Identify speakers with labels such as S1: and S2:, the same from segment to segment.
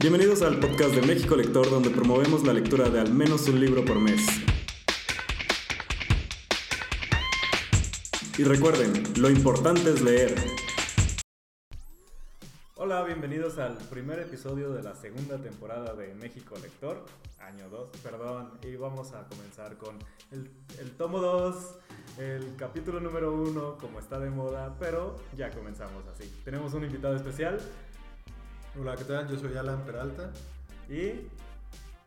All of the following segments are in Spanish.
S1: Bienvenidos al podcast de México Lector, donde promovemos la lectura de al menos un libro por mes. Y recuerden, lo importante es leer. Hola, bienvenidos al primer episodio de la segunda temporada de México Lector, año 2, perdón, y vamos a comenzar con el, tomo 2, el capítulo número 1, como está de moda, pero ya comenzamos así. Tenemos un invitado especial
S2: Hola, ¿qué tal? Yo soy Alan Peralta.
S1: y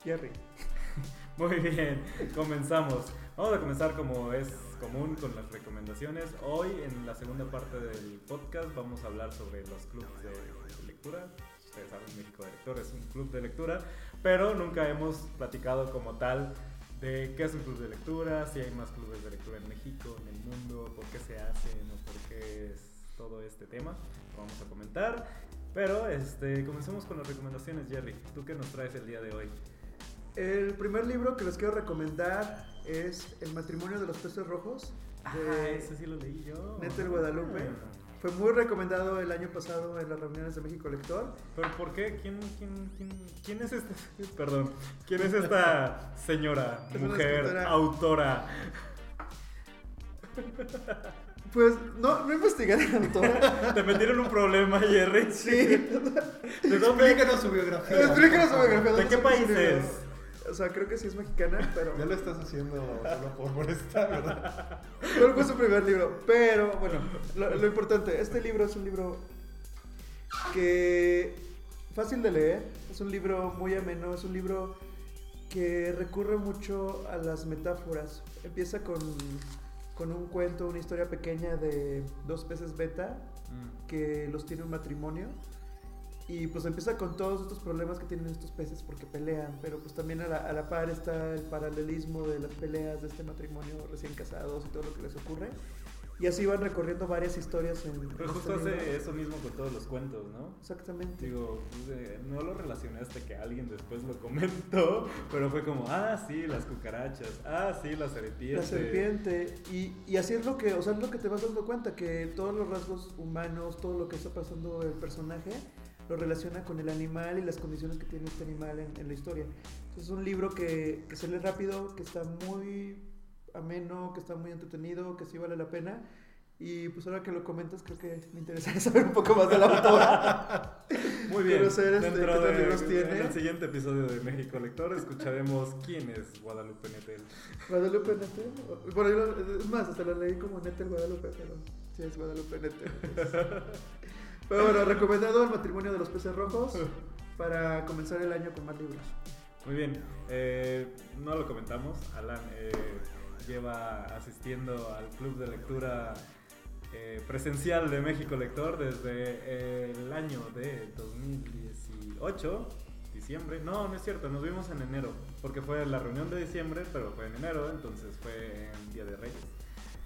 S1: Jerry. Muy bien, comenzamos. Vamos a comenzar como es común con las recomendaciones. Hoy en la segunda parte del podcast vamos a hablar sobre los clubes de lectura. Ustedes saben, México de Lector es un club de lectura, pero nunca hemos platicado como tal de qué es un club de lectura, si hay más clubes de lectura en México, en el mundo, por qué se hacen o por qué es todo este tema. Lo vamos a comentar. Pero este, comencemos con las recomendaciones, Jerry. ¿Tú qué nos traes el día de hoy?
S3: El primer libro que les quiero recomendar es El matrimonio de los peces rojos
S1: Ah,
S3: de
S1: ese sí lo leí yo.
S3: Nettel Guadalupe.
S1: Ah.
S3: Fue muy recomendado el año pasado en las reuniones de México Lector.
S1: ¿Pero por qué? ¿Quién, quién, quién, quién es esta? Perdón. ¿Quién es esta señora,
S3: Es
S1: mujer, autora?
S3: Pues no, no investigué la autora.
S1: ¿Te metieron un problema, Jerry?
S3: Sí.
S1: ¿De dónde?
S2: Explícanos su biografía.
S3: Explícanos su biografía.
S1: ¿De
S3: ¿dónde
S1: qué país es?
S3: O sea, creo que sí es mexicana, pero.
S2: Ya lo estás haciendo solo por molestar, ¿verdad?
S3: ¿Cuál fue su primer libro? Pero bueno, lo, lo importante, este libro es un libro que fácil de leer, es un libro muy ameno, es un libro que recurre mucho a las metáforas. Empieza con, con un cuento, una historia pequeña de dos peces beta
S1: Mm.
S3: que los tiene un matrimonio. Y pues empieza con todos estos problemas que tienen estos peces porque pelean, pero pues también a la, a la par está el paralelismo de las peleas de este matrimonio recién casados y todo lo que les ocurre. Y así van recorriendo varias historias en...
S1: Pero
S3: en
S1: justo
S3: este
S1: hace eso mismo con todos los cuentos, ¿no?
S3: Exactamente.
S1: Digo, no lo relacioné hasta que alguien después lo comentó, pero fue como, ah, sí, las cucarachas, ah, sí, la serpiente.
S3: La serpiente. Y, y así es lo que, o sea, es lo que te vas dando cuenta, que todos los rasgos humanos, todo lo que está pasando el personaje, lo relaciona con el animal y las condiciones que tiene este animal en, en la historia. Entonces es un libro que, que se lee rápido, que está muy ameno, que está muy entretenido, que sí vale la pena. Y pues ahora que lo comentas, creo que me interesa saber un poco más de la autora.
S1: Muy bien.
S3: Ser, este,
S1: Dentro
S3: ¿qué otros
S1: de-
S3: tiene?
S1: En el siguiente episodio de México Lector escucharemos quién es Guadalupe Nettel.
S3: Guadalupe Nettel. Bueno, yo es más, hasta lo leí como Nettel Guadalupe, pero sí es Guadalupe Nettel. pero bueno, recomendado el matrimonio de los peces rojos para comenzar el año con más libros.
S1: Muy bien, eh, no lo comentamos, Alan eh, lleva asistiendo al club de lectura eh, presencial de México Lector desde el año de 2018, diciembre, no, no es cierto, nos vimos en enero, porque fue la reunión de diciembre, pero fue en enero, entonces fue en Día de Reyes.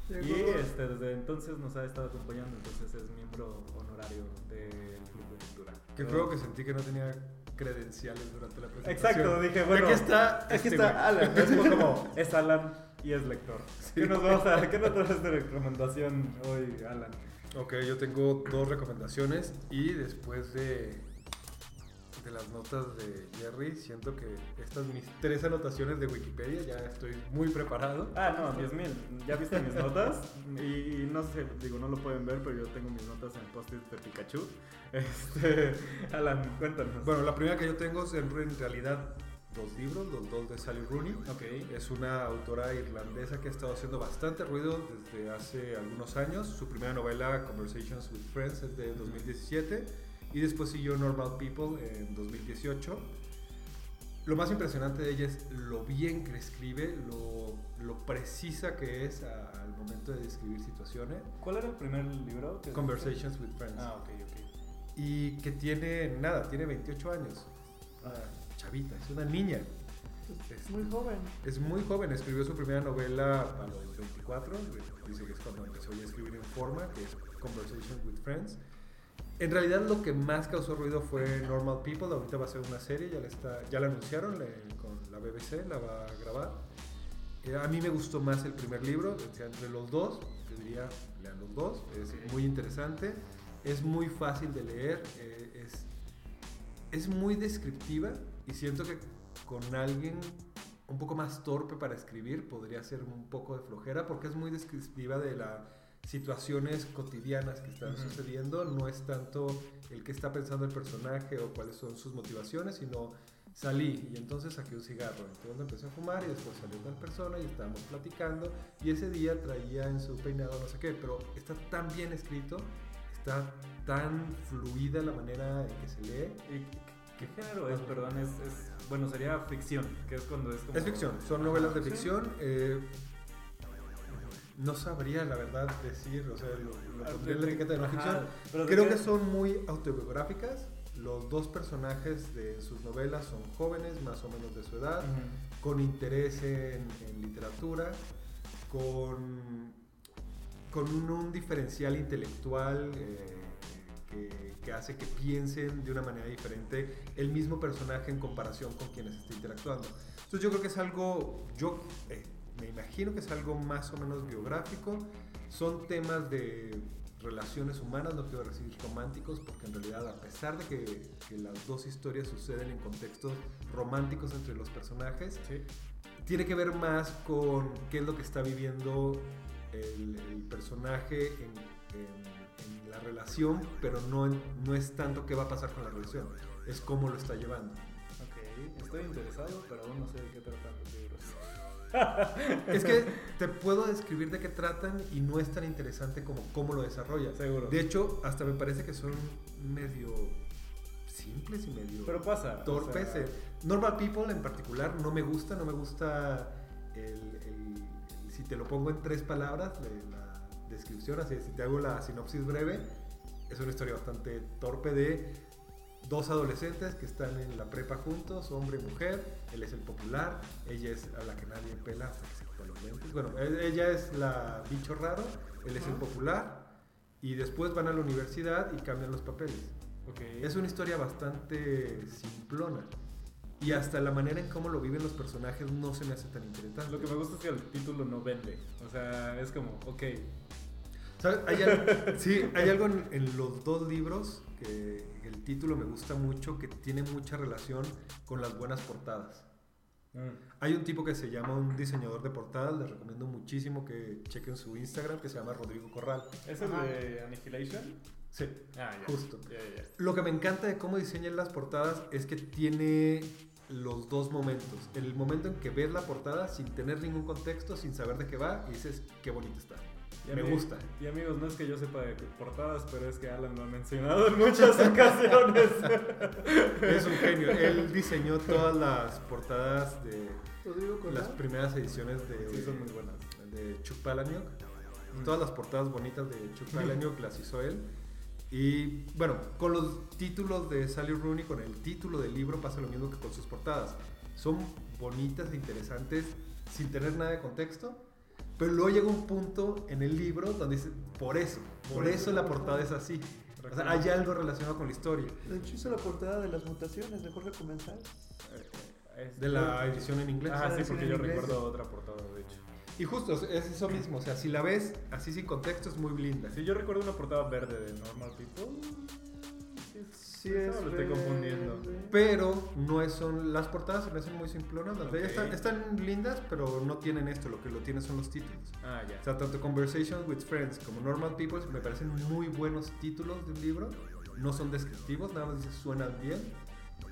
S1: Y este, desde entonces nos ha estado acompañando, entonces es miembro honorario del club de lectura.
S2: Qué feo que sentí que no tenía credenciales durante la presentación.
S1: Exacto, dije, bueno,
S2: Aquí está.
S3: Aquí
S2: este
S3: está. Alan.
S1: Es como, es Alan y es lector. ¿Qué nos vamos a, qué nos traes de recomendación hoy, Alan?
S2: Ok, yo tengo dos recomendaciones y después de, de las notas de Jerry, siento que estas mis tres anotaciones de Wikipedia ya estoy muy preparado.
S1: Ah, no, 10 mil. ¿Ya viste mis notas? Y, y no sé, digo, no lo pueden ver, pero yo tengo mis notas en post-it de Pikachu. Este, Alan, cuéntanos.
S2: Bueno, la primera que yo tengo es en realidad dos libros, los dos de Sally Rooney.
S1: ok.
S2: Es una autora irlandesa que ha estado haciendo bastante ruido desde hace algunos años. Su primera novela, Conversations with Friends, es de 2017 y después siguió Normal People en 2018. Lo más impresionante de ella es lo bien que escribe, lo, lo precisa que es a- al momento de describir situaciones.
S1: ¿Cuál era el primer libro? que-
S2: Conversations with Friends.
S1: Ah, ok, ok.
S2: Y que tiene, nada, tiene 28 años. Una chavita, es una niña.
S3: Es muy joven.
S2: Es muy joven, escribió su primera novela a los 24, dice que es cuando empezó a escribir en forma, que es Conversations with Friends. En realidad lo que más causó ruido fue Normal People, ahorita va a ser una serie, ya la, está, ya la anunciaron le- con la BBC, la va a grabar. Eh, a mí me gustó más el primer libro, entre los dos, yo diría, lean los dos, es
S1: Ok.
S2: muy interesante, es muy fácil de leer, eh, es, es muy descriptiva y siento que con alguien un poco más torpe para escribir podría ser un poco de flojera porque es muy descriptiva de las situaciones cotidianas que están sucediendo. No es tanto el que está pensando el personaje o cuáles son sus motivaciones, sino salí y entonces saqué un cigarro. Entonces empecé a fumar y después salió tal persona y estábamos platicando y ese día traía en su peinado no sé qué, pero está tan bien escrito, está tan fluida la manera en que se lee.
S1: ¿Y qué, género es? Perdón, es, es- Bueno, sería ficción, que es cuando es como.
S2: Es ficción, son novelas de
S1: ¿Sí?
S2: ficción. eh, no sabría la verdad decir, o sea, lo, lo
S1: Ah,
S2: pondría en la etiqueta de no ficción.
S1: pero
S2: Creo que son muy autobiográficas. Los dos personajes de sus novelas son jóvenes, más o menos de su edad, con interés en, en literatura, con, con un, un diferencial intelectual eh, que, que hace que piensen de una manera diferente el mismo personaje en comparación con quienes está interactuando. Entonces yo creo que es algo, yo eh, me imagino que es algo más o menos biográfico, son temas de relaciones humanas, no quiero decir románticos, porque en realidad a pesar de que, que las dos historias suceden en contextos románticos entre los personajes,
S1: Sí.
S2: tiene que ver más con qué es lo que está viviendo el, el personaje en, en- en la relación, pero no, no es tanto qué va a pasar con la relación, es cómo lo está llevando.
S1: Ok, estoy interesado, pero aún no sé de qué tratan los libros.
S2: Es que te puedo describir de qué tratan y no es tan interesante como cómo lo desarrolla.
S1: Seguro.
S2: De hecho, hasta me parece que son medio simples y medio
S1: Pero pasa. o
S2: torpes.
S1: sea,
S2: eh. Normal People en particular no me gusta, no me gusta el, el- el- si te lo pongo en tres palabras, la, la descripción, así si te hago la sinopsis breve, es una historia bastante torpe de dos adolescentes que están en la prepa juntos, hombre y mujer, él es el popular, ella es a la que nadie pela hasta que se quita los lentes, bueno, ella es la bicho raro, él es el popular, y después van a la universidad y cambian los papeles.
S1: ok.
S2: Es una historia bastante simplona. Y hasta la manera en cómo lo viven los personajes no se me hace tan interesante.
S1: Lo que me gusta es que el título no vende. O sea, es como, ok.
S2: ¿Sabes? Hay algo, sí, hay algo en, en los dos libros que el título me gusta mucho, que tiene mucha relación con las buenas portadas.
S1: mm,
S2: Hay un tipo que se llama un diseñador de portadas, les recomiendo muchísimo que chequen su Instagram, que se llama Rodrigo Corral.
S1: ¿Es el
S3: Ajá.
S1: de Annihilation?
S2: Sí,
S1: Ah, ya.
S2: Justo.
S1: Ya, ya.
S2: Lo que me encanta de cómo diseñan las portadas es que tiene los dos momentos. El momento en que ves la portada sin tener ningún contexto, sin saber de qué va, y dices, qué bonito está.
S1: Y
S2: me gusta.
S1: Y amigos, no es que yo sepa de portadas, pero es que Alan lo ha mencionado en muchas ocasiones.
S2: Es un genio. Él diseñó todas las portadas de las primeras ediciones de,
S1: Sí, son muy buenas.
S2: de Chuck Palahniuk.
S1: Mm.
S2: Todas las portadas bonitas de Chuck Palahniuk las hizo él. Y bueno, con los títulos de Sally Rooney, con el título del libro pasa lo mismo que con sus portadas. Son bonitas e interesantes sin tener nada de contexto, pero luego llega un punto en el libro donde dice, por eso, por eso la portada es así. O sea, hay algo relacionado con la historia.
S3: De hecho, hizo la portada de las mutaciones de Jorge Comensal.
S1: Eh, es-
S2: De la edición en inglés.
S1: Ah, sí, porque yo recuerdo otra portada, de hecho.
S2: Y justo, es eso mismo. O sea, si la ves así sin contexto es muy linda.
S1: Sí, yo recuerdo una portada verde de Normal People.
S3: Sí, es.
S1: Lo estoy confundiendo.
S2: Pero no es, son las portadas se me hacen muy simplonas. Las de ellas
S1: Ok.
S2: están, están lindas, pero no tienen esto. Lo que lo tienen son los títulos.
S1: Ah, ya.
S2: O sea, tanto Conversations with Friends como Normal People me parecen muy buenos títulos de un libro. No son descriptivos, nada más dices suenan bien.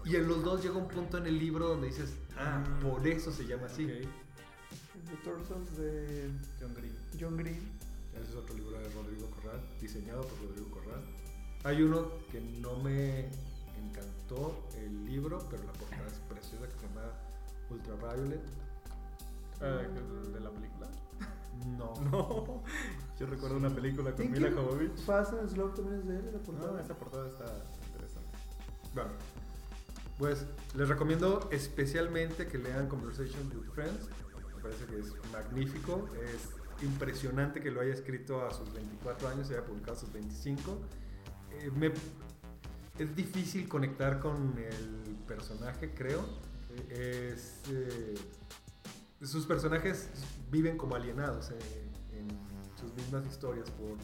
S2: Y en los dos llega un punto en el libro donde dices, ah,
S1: Mm.
S2: por eso se llama así.
S1: Ok.
S3: The Torsos de
S1: John Green.
S3: John Green.
S2: Ese es otro libro de Rodrigo Corral, diseñado por Rodrigo Corral. Hay uno que no me encantó el libro, pero la portada es preciosa, que se llama Ultraviolet.
S1: Ah, ¿el ¿De la película?
S2: No.
S1: No. Yo recuerdo una película con Mila Jovovich.
S3: Fast and Slow también es de él, la portada.
S1: No, esa portada está interesante.
S2: Bueno, pues les recomiendo especialmente que lean Conversation with Friends. Parece que es magnífico. Es impresionante que lo haya escrito a sus 24 años y haya publicado a sus 25. Eh, me- es difícil conectar con el personaje, creo. Eh, sus personajes viven como alienados eh, en sus mismas historias por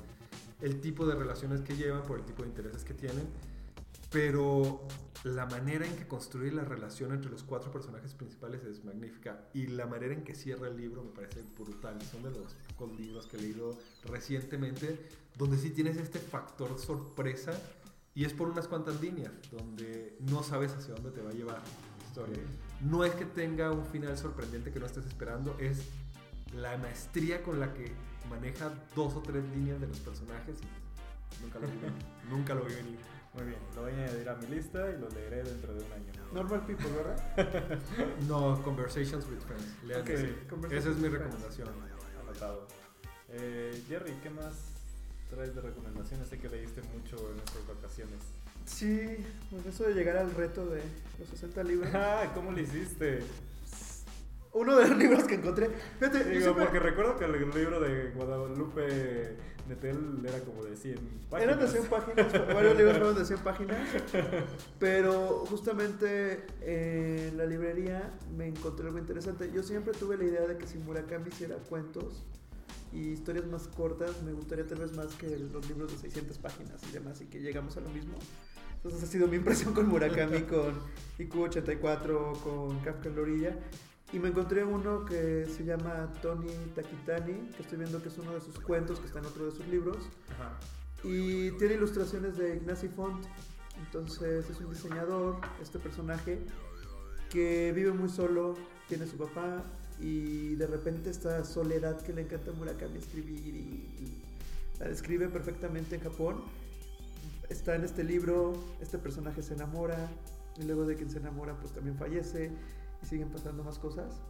S2: el tipo de relaciones que llevan, por el tipo de intereses que tienen. Pero la manera en que construye la relación entre los cuatro personajes principales es magnífica. Y la manera en que cierra el libro me parece brutal. Son de los pocos libros que he leído recientemente donde sí tienes este factor sorpresa y es por unas cuantas líneas, donde no sabes hacia dónde te va a llevar la historia. No es que tenga un final sorprendente que no estés esperando, es la maestría con la que maneja dos o tres líneas de los personajes nunca lo vi venir. nunca lo vi venir.
S1: Muy bien, lo voy a añadir a mi lista y lo leeré dentro de un año.
S3: Normal People, ¿verdad?
S2: No, Conversations with Friends. Lean Esa es mi
S3: Friends.
S2: recomendación.
S1: Anotado. Eh, Jerry, ¿qué más traes de recomendaciones? Sé que leíste mucho en nuestras vacaciones.
S3: Sí, pues eso de llegar al reto de los 60 libros.
S1: Ah, ¿cómo lo hiciste?
S3: Uno de los libros que encontré. Fíjate, yo
S1: Digo,
S3: siempre-
S1: porque recuerdo que el libro de Guadalupe Netel era como de 100 páginas.
S3: Eran de 100 páginas, varios libros fueron de 100 páginas, pero justamente en la librería me encontré algo interesante. Yo siempre tuve la idea de que si Murakami hiciera cuentos y historias más cortas, me gustaría tal vez más que los libros de 600 páginas y demás, y que llegamos a lo mismo. Entonces ha sido mi impresión con Murakami, con IQ84, con Kafka en la orilla. Y me encontré uno que se llama Tony Takitani, que estoy viendo que es uno de sus cuentos, que está en otro de sus libros.
S1: Ajá.
S3: Y tiene ilustraciones de Ignacy Font. Entonces es un diseñador, este personaje, que vive muy solo, tiene su papá y de repente esta soledad que le encanta a Murakami escribir y, y la describe perfectamente en Japón. Está en este libro, este personaje se enamora y luego de quien se enamora pues también fallece y siguen pasando más cosas.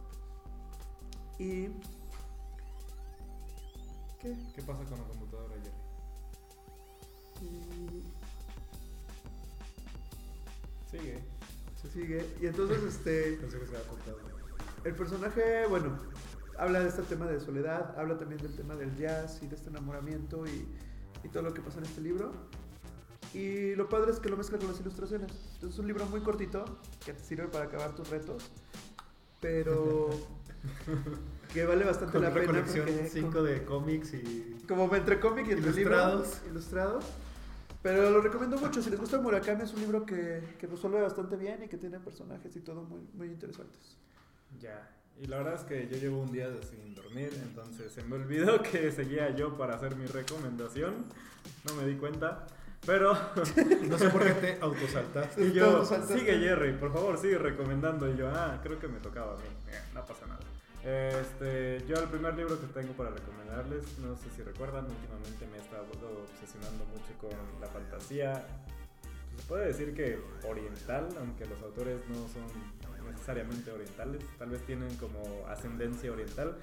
S3: Y... ¿Qué?
S1: ¿Qué pasa con la computadora, Jerry?
S3: Y
S1: Sigue.
S3: se sigue. Y entonces, este,
S2: Pensé que se había cortado.
S3: el personaje, bueno, habla de este tema de soledad, habla también del tema del jazz y de este enamoramiento y, y todo lo que pasa en este libro. Y lo padre es que lo mezcla con las ilustraciones. Entonces es un libro muy cortito que te sirve para acabar tus retos, pero que vale bastante
S2: Con
S3: la
S2: una
S3: pena.
S2: colección
S3: porque-
S2: 5 de cómics y
S3: como entre cómic y entre
S2: Ilustrados.
S3: libros ilustrados. Pero lo recomiendo mucho. Si les gusta Murakami, es un libro que, que resuelve bastante bien y que tiene personajes y todo muy, muy interesantes.
S1: Ya. Y la verdad es que yo llevo un día sin dormir, entonces se me olvidó que seguía yo para hacer mi recomendación. No me di cuenta. Pero
S2: no sé por qué te autosaltaste.
S1: y yo, sigue Jerry, por favor, sigue recomendando. Y yo, ah, creo que me tocaba a mí. Eh, no pasa nada. Este, yo el primer libro que tengo para recomendarles, no sé si recuerdan, últimamente me he estado obsesionando mucho con la fantasía. Se puede decir que oriental, aunque los autores no son necesariamente orientales, tal vez tienen como ascendencia oriental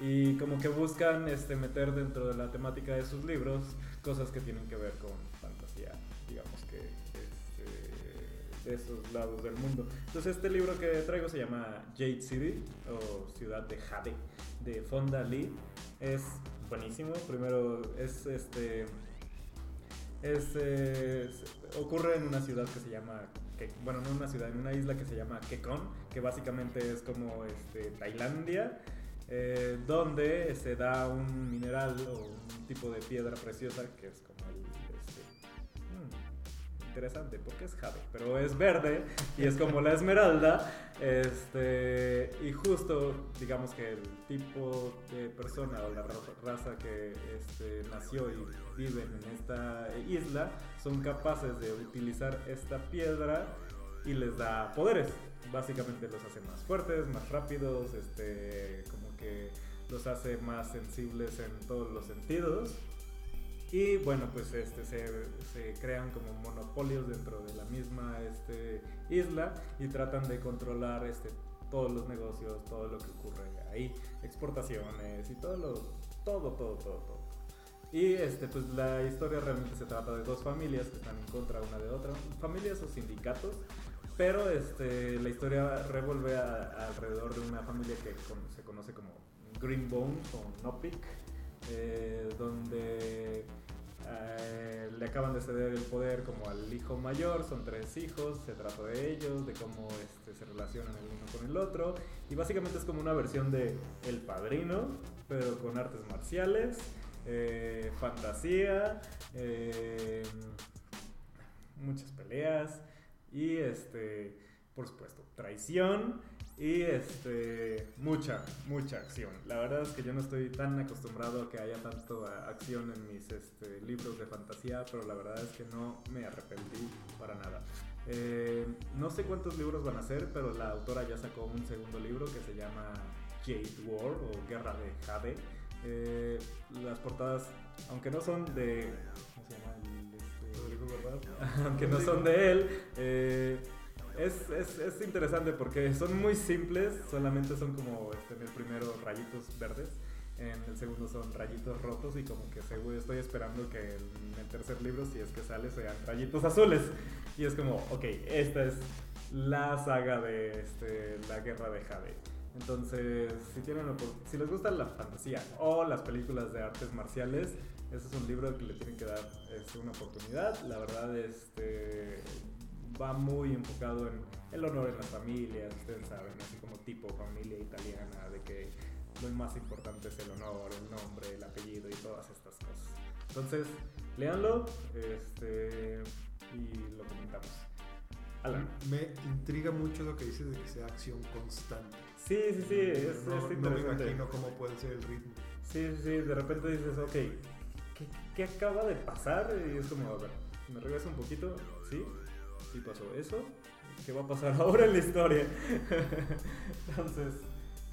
S1: y como que buscan este, meter dentro de la temática de sus libros cosas que tienen que ver con esos lados del mundo. Entonces este libro que traigo se llama Jade City o Ciudad de Jade de Fonda Lee. Es buenísimo. Primero es este es, eh, es- ocurre en una ciudad que se llama que- bueno no en una ciudad en una isla que se llama Kekon que básicamente es como este Tailandia eh, donde se da un mineral o un tipo de piedra preciosa que es como el interesante porque es jade pero es verde y es como la esmeralda este y justo digamos que el tipo de persona o la ra- raza que este, nació y viven en esta isla son capaces de utilizar esta piedra y les da poderes. Básicamente los hace más fuertes más rápidos este como que los hace más sensibles en todos los sentidos y bueno, pues este, se, crean como monopolios dentro de la misma este, isla y tratan de controlar este, todos los negocios, todo lo que ocurre ahí, exportaciones y todo lo, todo, todo, todo, todo. Y este, pues la historia realmente se trata de dos familias que están en contra una de otra, familias o sindicatos, pero este, la historia revuelve alrededor de una familia que se conoce como Green Bones o Nopik, eh, donde eh, le acaban de ceder el poder como al hijo mayor, son tres hijos, se trata de ellos, de cómo este, se relacionan el uno con el otro, y básicamente es como una versión de El Padrino, pero con artes marciales, eh, fantasía, muchas peleas, este, por supuesto, traición y este, mucha, mucha acción. La verdad es que yo no estoy tan acostumbrado a que haya tanto acción en mis este, libros de fantasía, pero la verdad es que no me arrepentí para nada. Eh, no sé cuántos libros van a ser, pero la autora ya sacó un segundo libro que se llama Jade War o Guerra de Jade. Eh, las portadas, aunque no son de... ¿Cómo se llama? El, este,
S2: Rodrigo Verdad.
S1: aunque no son de él, eh, es, es, es interesante porque son muy simples, solamente son como este, en el primero rayitos verdes, en el segundo son rayitos rotos y como que seguro estoy esperando que en el tercer libro, si es que sale, sean rayitos azules. Y es como, ok, esta es la saga de este, la guerra de Jade. Entonces, si, tienen, si les gusta la fantasía o las películas de artes marciales, ese es un libro que le tienen que dar este, una oportunidad. La verdad, este, va muy enfocado en el honor en las familias, ustedes saben, así como tipo familia italiana, de que lo más importante es el honor, el nombre, el apellido y todas estas cosas. Entonces, léanlo este, y lo comentamos. Alan.
S2: Me intriga mucho lo que dices de que sea acción constante.
S1: Sí, sí, sí, es,
S2: no,
S1: es
S2: no me imagino cómo puede ser el ritmo.
S1: Sí, sí, sí, de repente dices, ok, ¿qué, qué acaba de pasar? Y es como, a ver, me regreso un poquito, ¿sí? Sí pasó eso, ¿qué va a pasar ahora en la historia? Entonces,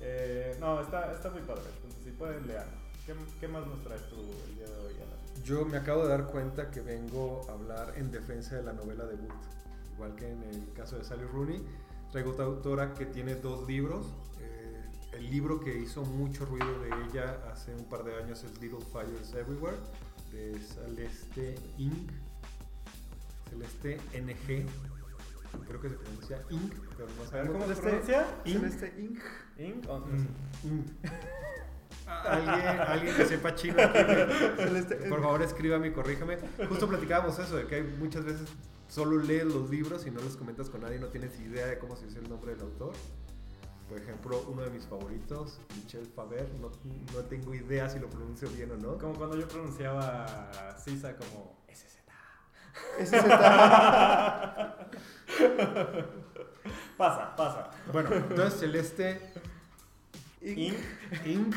S1: eh, no, está, está muy padre, entonces si pueden leer. ¿Qué, qué más nos traes tú el día de hoy, Alan?
S2: Yo me acabo de dar cuenta que vengo a hablar en defensa de la novela debut. Igual que en el caso de Sally Rooney, traigo otra autora que tiene dos libros. Eh, el libro que hizo mucho ruido de ella hace un par de años es Little Fires Everywhere, de Celeste Inc. Celeste NG. Creo que se pronuncia Inc. Pero no
S1: A ver,
S2: sabemos
S1: ¿cómo se pronuncia?
S2: Inc.
S3: Celeste Inc.
S2: Inc. ¿Alguien, alguien que sepa chino
S3: Celeste
S2: por favor, escríbame y corríjame. Justo platicábamos eso, de que hay muchas veces solo lees los libros y no los comentas con nadie, no tienes idea de cómo se dice el nombre del autor. Por ejemplo, uno de mis favoritos, Michel Faber, no, no tengo idea si lo pronuncio bien o no.
S1: Como cuando yo pronunciaba Sisa como.
S3: Ese se está.
S1: Pasa, pasa.
S2: Bueno, entonces Celeste
S1: Inc.
S2: Inc.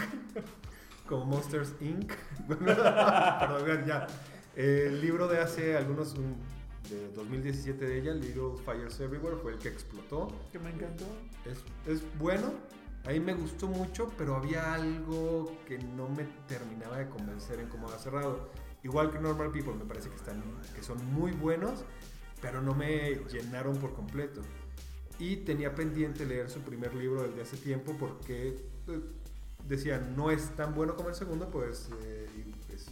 S2: como Monsters Inc. Perdón, ya. El libro de hace algunos, un- de 2017 de ella, Little Fires Everywhere, fue el que explotó.
S3: Que me encantó.
S2: Es, es bueno, a mí me gustó mucho, pero había algo que no me terminaba de convencer en cómo ha cerrado. Igual que Normal People, me parece que, están, que son muy buenos, pero no me llenaron por completo. Y tenía pendiente leer su primer libro desde hace tiempo porque eh, decía, no es tan bueno como el segundo, pues eh, pues,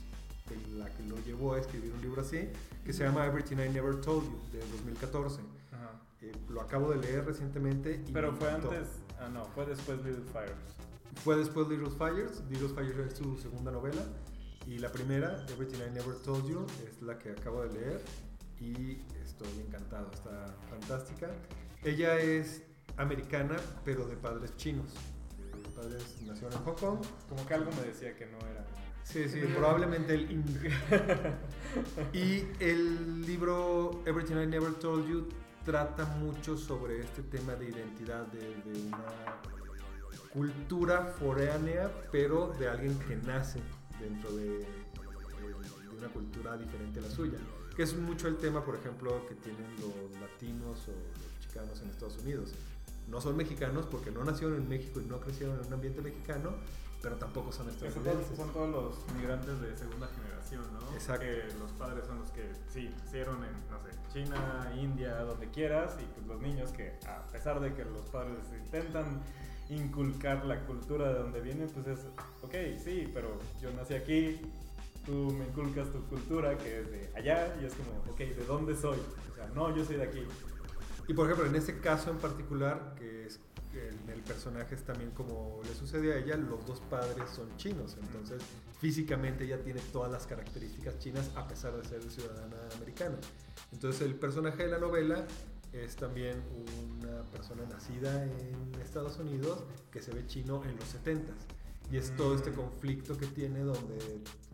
S2: la que lo llevó a escribir un libro así, que se llama Everything I Never Told You, de 2014.
S1: Ajá.
S2: Eh, lo acabo de leer recientemente. Y
S1: Pero fue
S2: encantó.
S1: antes. Ah, no, fue después Little Fires.
S2: Fue después Little Fires. Little Fires es su segunda novela. Y la primera, Everything I Never Told You, es la que acabo de leer. Y estoy encantado, está fantástica. Ella es americana, pero de padres chinos. De padres nacieron en Hong Kong.
S1: Como que algo me decía que no era.
S2: Sí, sí, probablemente el Ing. Y el libro Everything I Never Told You trata mucho sobre este tema de identidad, de, de una cultura foránea, pero de alguien que nace dentro de, de- de una cultura diferente a la suya. Que es mucho el tema, por ejemplo, que tienen los latinos o los chicanos en Estados Unidos. No son mexicanos porque no nacieron en México y no crecieron en un ambiente mexicano, pero tampoco son estadounidenses.
S1: son todos los migrantes de segunda generación, ¿no?
S2: Exacto.
S1: Que los padres son los que, sí, nacieron en, no sé, China, India, donde quieras, y pues los niños que, a pesar de que los padres intentan inculcar la cultura de donde vienen, pues es, ok, sí, pero yo nací aquí, tú me inculcas tu cultura que es de allá, y es como, ok, ¿de dónde soy? O sea, no, yo soy de aquí.
S2: Y por ejemplo, en ese caso en particular, que es en el personaje es también como le sucede a ella, los dos padres son chinos, entonces físicamente ella tiene todas las características chinas a pesar de ser ciudadana americana. Entonces el personaje de la novela es también una persona nacida en Estados Unidos que se ve chino en los 70s. Y es todo este
S1: Mm.
S2: conflicto que tiene donde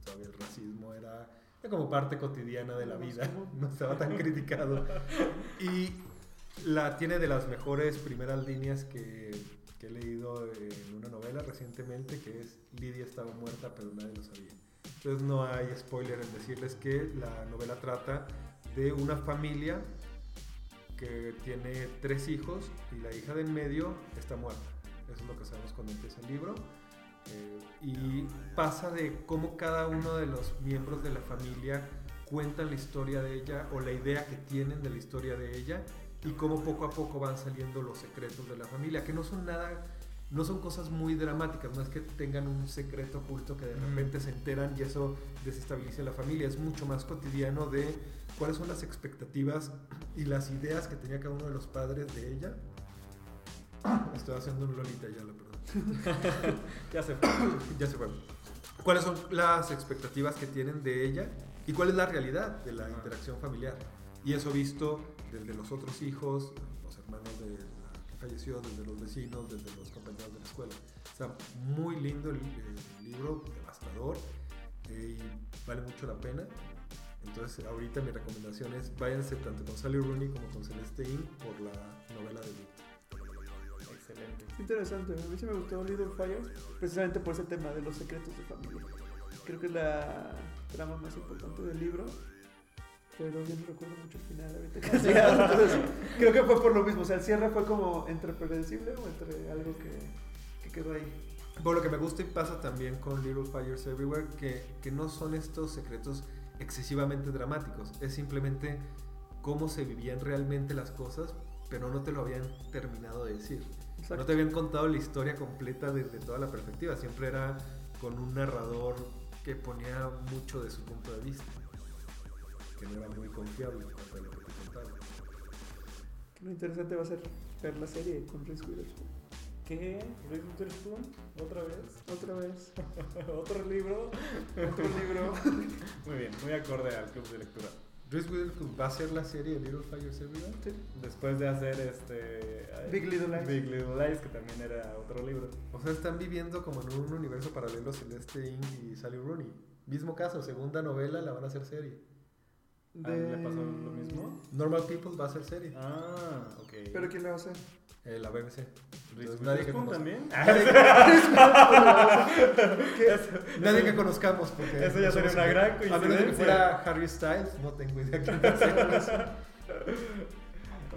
S2: todavía el racismo era era como parte cotidiana de la vida, no estaba tan criticado. Y La tiene de las mejores primeras líneas que, que he leído en una novela recientemente, que es Lidia estaba muerta, pero nadie lo sabía. Entonces no hay spoiler en decirles que la novela trata de una familia que tiene tres hijos y la hija de en medio está muerta. Eso es lo que sabemos cuando empieza el libro. Eh, y pasa de cómo cada uno de los miembros de la familia cuentan la historia de ella o la idea que tienen de la historia de ella y cómo poco a poco van saliendo los secretos de la familia, que no son nada, no son cosas muy dramáticas, no es que tengan un secreto oculto que de repente se enteran y eso desestabilice la familia, es mucho más cotidiano de cuáles son las expectativas y las ideas que tenía cada uno de los padres de ella. Estoy haciendo un lolita ya, lo perdón.
S1: ya se fue.
S2: ya se fue. ¿Cuáles son las expectativas que tienen de ella y cuál es la realidad de la interacción familiar? Y eso visto desde los otros hijos, los hermanos de la falleció, desde los vecinos, desde los compañeros de la escuela. O sea, muy lindo el, el libro, devastador, eh, y vale mucho la pena. Entonces, ahorita mi recomendación es váyanse tanto con Sally Rooney como con Celeste Ing por la novela de Lut.
S1: Excelente.
S3: Es interesante, a mí sí me gustó Little Fires, precisamente por ese tema de los secretos de familia. Creo que es la trama más importante del libro, pero yo no recuerdo mucho el final ahorita decía, entonces, creo que fue por lo mismo, o sea, el cierre fue como entre predecible o entre algo que, que quedó ahí.
S2: Por lo que me gusta y pasa también con Little Fires Everywhere, que, que no son estos secretos excesivamente dramáticos, es simplemente cómo se vivían realmente las cosas, pero no te lo habían terminado de decir.
S3: Exacto.
S2: No te habían contado la historia completa desde toda la perspectiva, siempre era con un narrador que ponía mucho de su punto de vista, que no era muy confiable cuanto a lo que te contaba.
S3: Lo interesante va a ser ver la serie con Reese Witherspoon.
S1: ¿Qué? ¿Reese Witherspoon? ¿Otra vez?
S3: Otra vez,
S1: ¿Otro libro?
S3: otro libro.
S1: Muy bien, muy acorde al club de lectura.
S2: Reese Witherspoon va a ser la serie de Little Fires Everywhere.
S3: Sí.
S1: Después de hacer este...
S3: Big Little Lies.
S1: Big Little Lies, que también era otro libro.
S2: O sea, están viviendo como en un universo paralelo Celeste Ing y Sally Rooney. Mismo caso, segunda novela la van a hacer serie.
S1: Ah, ¿Le pasó lo mismo?
S2: Normal People va a ser serie.
S1: Ah, ok.
S3: ¿Pero quién la va a hacer?
S2: Eh, la BBC.
S1: ¿Reese
S2: Entonces, nadie, que
S1: también?
S2: Nadie que conozcamos. Porque
S1: Eso ya
S2: no
S1: sería una gran
S2: A menos que
S1: coincidencia.
S2: fuera Harry Styles, no tengo idea quién va a ser.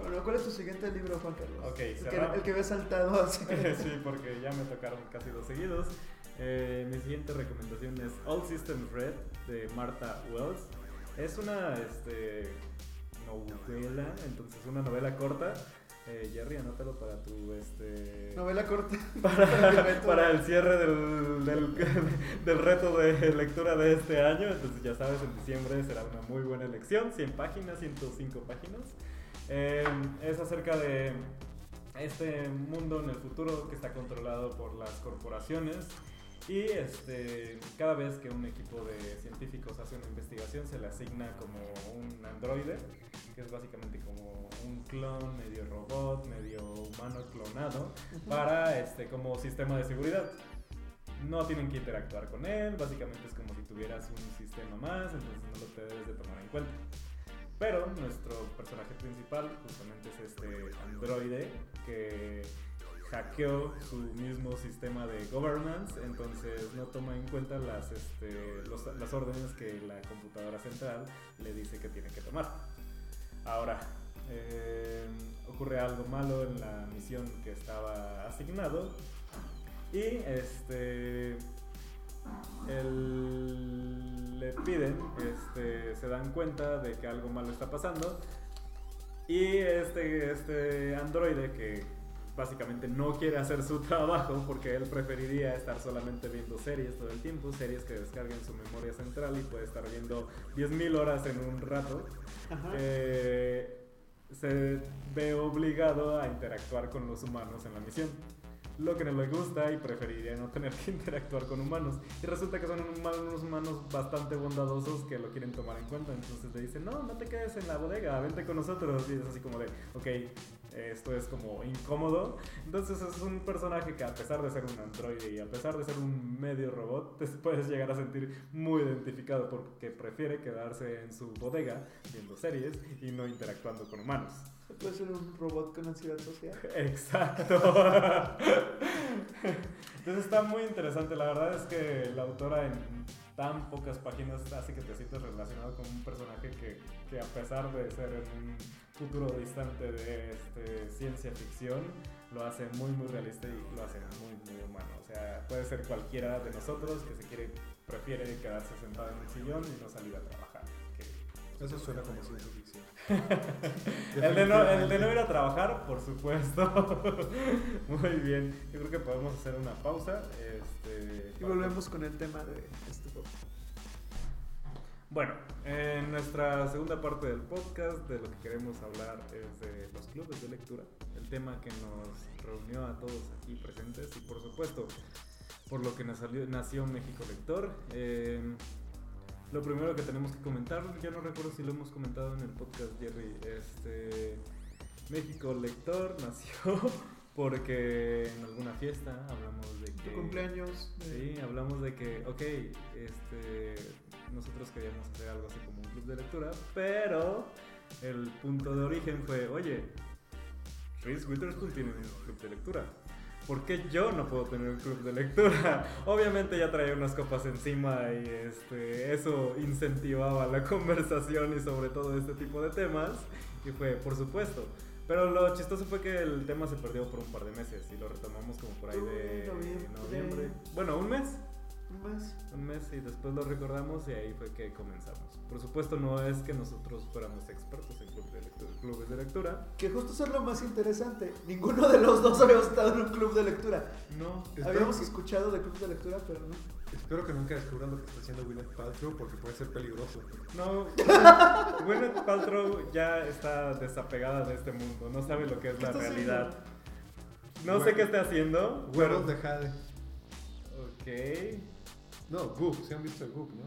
S3: Bueno, ¿cuál es tu siguiente libro, Juan Carlos?
S1: Ok,
S3: el que, el que ves saltado así.
S1: sí, porque ya me tocaron casi dos seguidos. Eh, mi siguiente recomendación es All Systems Red de Martha Wells. Es una este, novela, entonces una novela corta. Eh, Jerry, anótalo para tu este,
S3: Novela corta.
S1: para, para el cierre del, del, del reto de lectura de este año. Entonces ya sabes, en diciembre será una muy buena elección. 100 páginas, 105 páginas. Eh, es acerca de este mundo en el futuro que está controlado por las corporaciones. Y este, cada vez que un equipo de científicos hace una investigación se le asigna como un androide, que es básicamente como un clon, medio robot, medio humano clonado, para este como sistema de seguridad. No tienen que interactuar con él, básicamente es como si tuvieras un sistema más, entonces no lo te debes de tomar en cuenta. Pero nuestro personaje principal justamente es este androide que hackeó su mismo sistema de governance, entonces no toma en cuenta las, este, las órdenes que la computadora central le dice que tiene que tomar. Ahora, eh, ocurre algo malo en la misión que estaba asignado y este le piden, este, se dan cuenta de que algo malo está pasando y este, este androide que básicamente no quiere hacer su trabajo porque él preferiría estar solamente viendo series todo el tiempo, series que descarguen su memoria central y puede estar viendo 10.000 horas en un rato, eh, se ve obligado a interactuar con los humanos en la misión. Lo que no le gusta y preferiría no tener que interactuar con humanos. Y resulta que son unos humanos bastante bondadosos que lo quieren tomar en cuenta. Entonces le dicen, no, no te quedes en la bodega, vente con nosotros. Y es así como de, ok, esto es como incómodo. Entonces es un personaje que a pesar de ser un androide y a pesar de ser un medio robot, te puedes llegar a sentir muy identificado porque prefiere quedarse en su bodega viendo series y no interactuando con humanos.
S3: Se puede ser un robot con ansiedad social.
S1: Exacto. Entonces está muy interesante. La verdad es que la autora en tan pocas páginas hace que te sientas relacionado con un personaje que, que a pesar de ser en un futuro distante de este, ciencia ficción, lo hace muy muy realista y lo hace muy muy humano. O sea, puede ser cualquiera de nosotros que se quiere, prefiere quedarse sentado en el sillón y no salir a trabajar. Que-
S2: Eso suena como ciencia ficción.
S1: el, de no, el de no ir a trabajar, por supuesto. muy bien. Yo creo que podemos hacer una pausa. Este,
S3: Y volvemos con el tema de este podcast.
S1: Bueno, en nuestra segunda parte del podcast de lo que queremos hablar es de los clubes de lectura, el tema que nos reunió a todos aquí presentes y por supuesto por lo que nació México Lector. Eh, lo primero que tenemos que comentar, ya no recuerdo si lo hemos comentado en el podcast Jerry, este, México Lector nació porque en alguna fiesta hablamos de que...
S3: Tu cumpleaños. de-
S1: Sí, hablamos de que, ok, este, nosotros queríamos hacer algo así como un club de lectura, pero el punto de origen fue, oye, Reese Witherspoon tiene un club de lectura. ¿Por qué yo no puedo tener un club de lectura? Obviamente ya traía unas copas encima y este, eso incentivaba la conversación y sobre todo este tipo de temas. Y fue, por supuesto. Pero lo chistoso fue que el tema se perdió por un par de meses y lo retomamos como por ahí de
S3: Noviembre.
S1: noviembre. Bueno, un mes.
S3: Un mes.
S1: Un mes y después lo recordamos y ahí fue que comenzamos. Por supuesto no es que nosotros fuéramos expertos en club de lectura- clubes de lectura.
S3: Que justo eso es lo más interesante. Ninguno de los dos habíamos estado en un club de lectura.
S1: No.
S3: Habíamos
S2: que-
S3: escuchado de clubes de lectura, pero no.
S2: Espero que nunca descubran lo que está haciendo Gwyneth Paltrow porque puede ser peligroso.
S1: No, Gwyneth Paltrow ya está desapegada de este mundo, no sabe lo que es
S3: ¿Qué
S1: la realidad. No
S2: Bueno.
S1: sé qué está haciendo. pero-
S2: Huevos de Jade.
S1: Ok.
S2: No, Goop, se han visto el Goop, ¿no?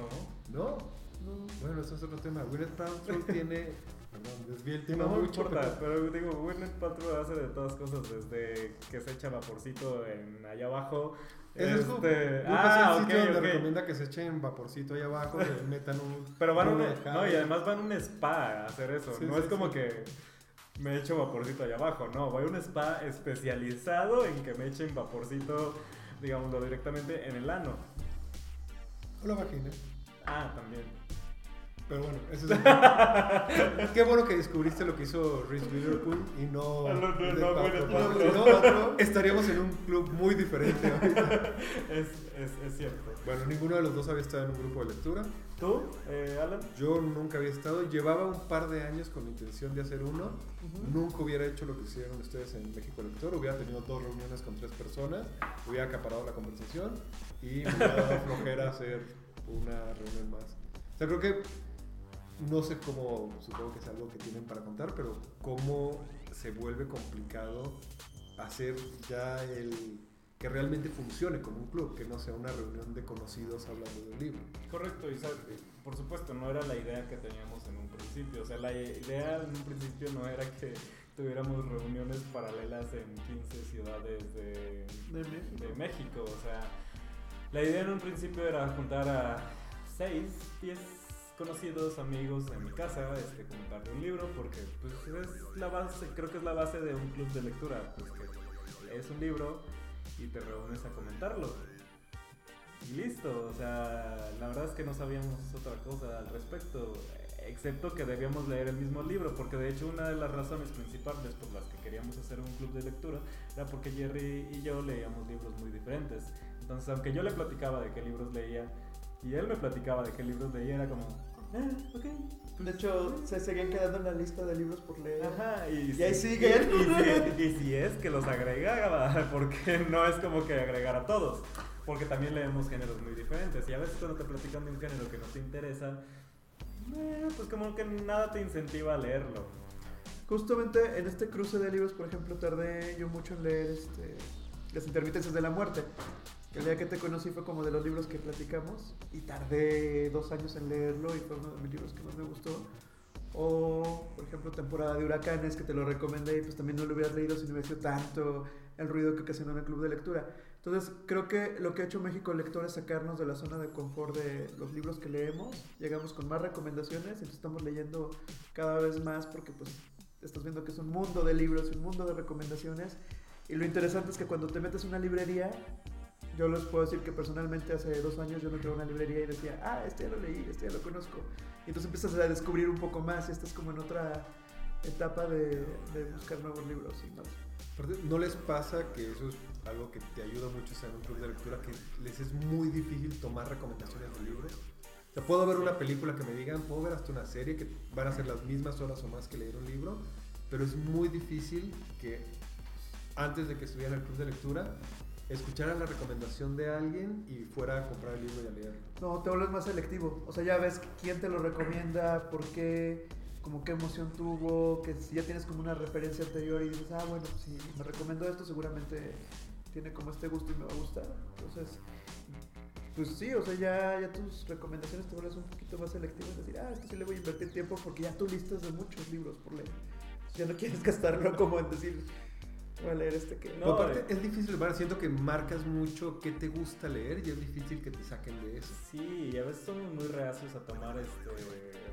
S1: No.
S2: No.
S3: No.
S2: Bueno, eso es otro tema. Gwyneth Paltrow tiene. Perdón, desvié el tema
S1: No
S2: mucho.
S1: importa,
S2: pero-
S1: pero digo, Gwyneth Paltrow hace de todas cosas, desde que se echa vaporcito en allá abajo.
S2: Ese es Goop.
S1: este-
S2: Goop
S1: ah,
S2: es el
S1: ok,
S2: sitio donde
S1: ok.
S2: recomienda que se echen vaporcito ahí abajo, le metan un.
S1: Pero van a un, no, y además van a un spa a hacer eso.
S2: Sí,
S1: no
S2: sí,
S1: es como
S2: sí.
S1: que me echo vaporcito allá abajo. No, voy a un spa especializado en que me echen vaporcito, digámoslo directamente, en el ano.
S2: O la vagina.
S1: Ah, también.
S2: Pero bueno, eso es. Qué bueno que descubriste lo que hizo Reese Witherspoon y no.
S1: No, no, no,
S2: Gwyneth
S1: no,
S2: si no, estaríamos en un club muy diferente ahorita.
S1: Es, es, es cierto.
S2: Bueno, ninguno de los dos había estado en un grupo de lectura.
S1: ¿Tú, eh, Alan?
S2: Yo nunca había estado. Llevaba un par de años con la intención de hacer uno. Nunca hubiera hecho lo que hicieron ustedes en México Lector. Hubiera tenido dos reuniones con tres personas. Hubiera acaparado la conversación. Y me hubiera dado flojera hacer una reunión más. O sea, creo que. No sé cómo. Supongo que es algo que tienen para contar. Pero cómo se vuelve complicado hacer ya el. Que realmente funcione como un club, que no sea una reunión de conocidos hablando de un libro.
S1: Correcto, y sabe- por supuesto no era la idea que teníamos en un principio. O sea, la idea en un principio no era que tuviéramos reuniones paralelas en 15 ciudades de,
S3: De México.
S1: de México. O sea, la idea en un principio era juntar a 6, 10 conocidos, amigos en mi casa, este, comentar de un libro, porque pues es la base, creo que es la base de un club de lectura, pues que lees un libro y te reúnes a comentarlo. Y listo, o sea, la verdad es que no sabíamos otra cosa al respecto, excepto que debíamos leer el mismo libro, porque de hecho una de las razones principales por las que queríamos hacer un club de lectura era porque Jerry y yo leíamos libros muy diferentes. Entonces, aunque yo le platicaba de qué libros leía y él me platicaba de qué libros leía, era como, ah, ok.
S3: De hecho, se seguían quedando en la lista de libros por leer.
S1: Ajá, y,
S3: Y ahí
S1: si-
S3: siguen.
S1: Y, si, y si es que los agregaba, porque no es como que agregar a todos, porque también leemos géneros muy diferentes. Y a veces cuando te platican de un género que no te interesa, eh, pues como que nada te incentiva a leerlo.
S3: Justamente en este cruce de libros, por ejemplo, tardé yo mucho en leer este, Las intermitencias de la muerte. El día que te conocí fue como de los libros que platicamos y tardé dos años en leerlo y fue uno de mis libros que más me gustó. O, por ejemplo, Temporada de Huracanes, que te lo recomendé y pues también no lo hubieras leído si no hubiera sido tanto el ruido que ocasionó en el club de lectura. Entonces, creo que lo que ha hecho México Lector es sacarnos de la zona de confort de los libros que leemos. Llegamos con más recomendaciones y estamos leyendo cada vez más porque pues estás viendo que es un mundo de libros, un mundo de recomendaciones. Y lo interesante es que cuando te metes en una librería, yo les puedo decir que personalmente hace dos años yo me entré a una librería y decía, ah, este ya lo leí, este ya lo conozco. Y entonces empiezas a descubrir un poco más y estás como en otra etapa de, buscar nuevos libros y más.
S2: ¿No les pasa que eso es algo que te ayuda mucho en un club de lectura, que les es muy difícil tomar recomendaciones de libros? O sea, puedo ver una película que me digan, puedo ver hasta una serie que van a ser las mismas horas o más que leer un libro, pero es muy difícil que antes de que estuviera en el club de lectura, escuchara la recomendación de alguien y fuera a comprar el libro y a leerlo.
S3: No, te vuelves más selectivo. O sea, ya ves quién te lo recomienda, por qué, como qué emoción tuvo, que si ya tienes como una referencia anterior y dices, ah, bueno, si me recomendó esto, seguramente tiene como este gusto y me va a gustar. Entonces, pues sí, o sea, ya, ya tus recomendaciones te vuelves un poquito más selectivo. Es decir, ah, esto sí le voy a invertir tiempo porque ya tú listas de muchos libros por leer. Ya no quieres gastarlo como en decir, voy a leer este que
S1: No,
S2: aparte,
S1: eh.
S2: es difícil, ¿verdad? siento que marcas mucho qué te gusta leer y es difícil que te saquen de eso.
S1: Sí, y a veces somos muy reacios a tomar este,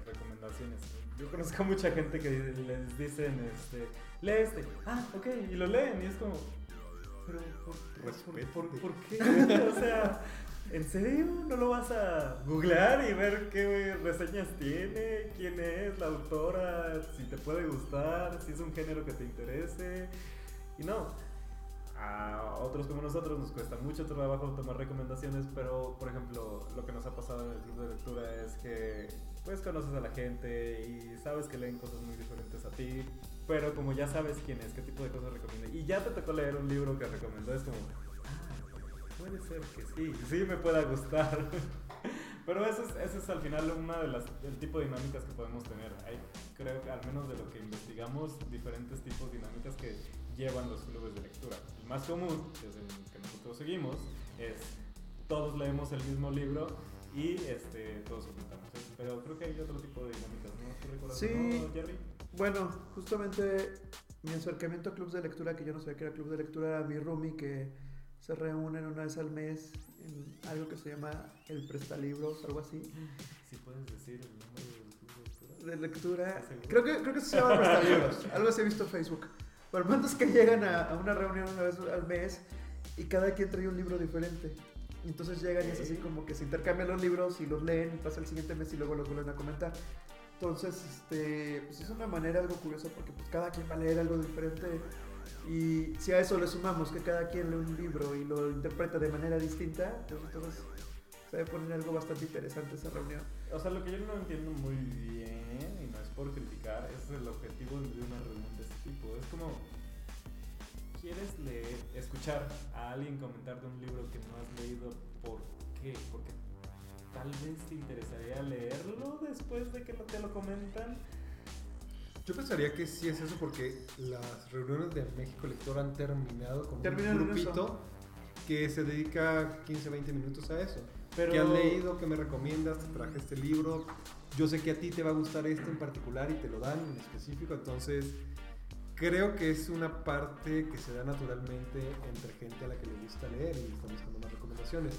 S1: recomendaciones. Yo conozco a mucha gente que les dicen, este, lee este, ah, ok, y lo leen, y es como, pero, ¿por, por, por- por qué? o sea, ¿en serio? ¿No lo vas a googlear y ver qué reseñas tiene? ¿Quién es la autora? Si te puede gustar, si es un género que te interese. Y no, a otros como nosotros nos cuesta mucho trabajo tomar recomendaciones, pero por ejemplo, lo que nos ha pasado en el club de lectura es que pues conoces a la gente y sabes que leen cosas muy diferentes a ti, pero como ya sabes quién es, qué tipo de cosas recomienda, y ya te tocó leer un libro que recomendó, es como, ah, puede ser que sí, sí me pueda gustar. Pero eso es, eso es al final una de las del tipo de dinámicas que podemos tener. Hay, creo que al menos de lo que investigamos, diferentes tipos de dinámicas que llevan los clubes de lectura. El más común, desde el que nosotros seguimos, es todos leemos el mismo libro y este, todos comentamos eso. Pero creo que hay otro tipo de dinámicas, ¿no? ¿Tú recuerdas
S3: Sí.
S1: no, Jerry?
S3: Bueno, justamente mi acercamiento a clubes de lectura, que yo no sabía que era club de lectura, era mi roomie que se reúnen una vez al mes en algo que se llama el prestalibros, algo así,
S1: Si puedes decir el nombre del club de lectura.
S3: de lectura. Creo que, creo que se llama prestalibros, algo así he visto en Facebook. Pero el punto es que llegan a, a una reunión una vez al mes y cada quien trae un libro diferente. Entonces llegan y es así como que se intercambian los libros y los leen y pasa el siguiente mes y luego los vuelven a comentar. Entonces, este, pues es una manera algo curiosa porque pues cada quien va a leer algo diferente y si a eso le sumamos que cada quien lee un libro y lo interpreta de manera distinta, pues entonces se debe poner algo bastante interesante esa reunión.
S1: O sea, lo que yo no entiendo muy bien, y no es por criticar, es el objetivo de una reunión de este tipo. Es como, ¿quieres leer, escuchar a alguien comentar de un libro que no has leído? ¿Por qué? Porque tal vez te interesaría leerlo después de que te lo comentan.
S2: Yo pensaría que sí es eso porque las reuniones de México Lector han terminado con un grupito que se dedica 15, 20 minutos a eso.
S1: Pero-
S2: ¿Qué has leído? ¿Qué me recomiendas? Te traje este libro. Yo sé que a ti te va a gustar este en particular y te lo dan en específico. Entonces, creo que es una parte que se da naturalmente entre gente a la que le gusta leer y están buscando más recomendaciones.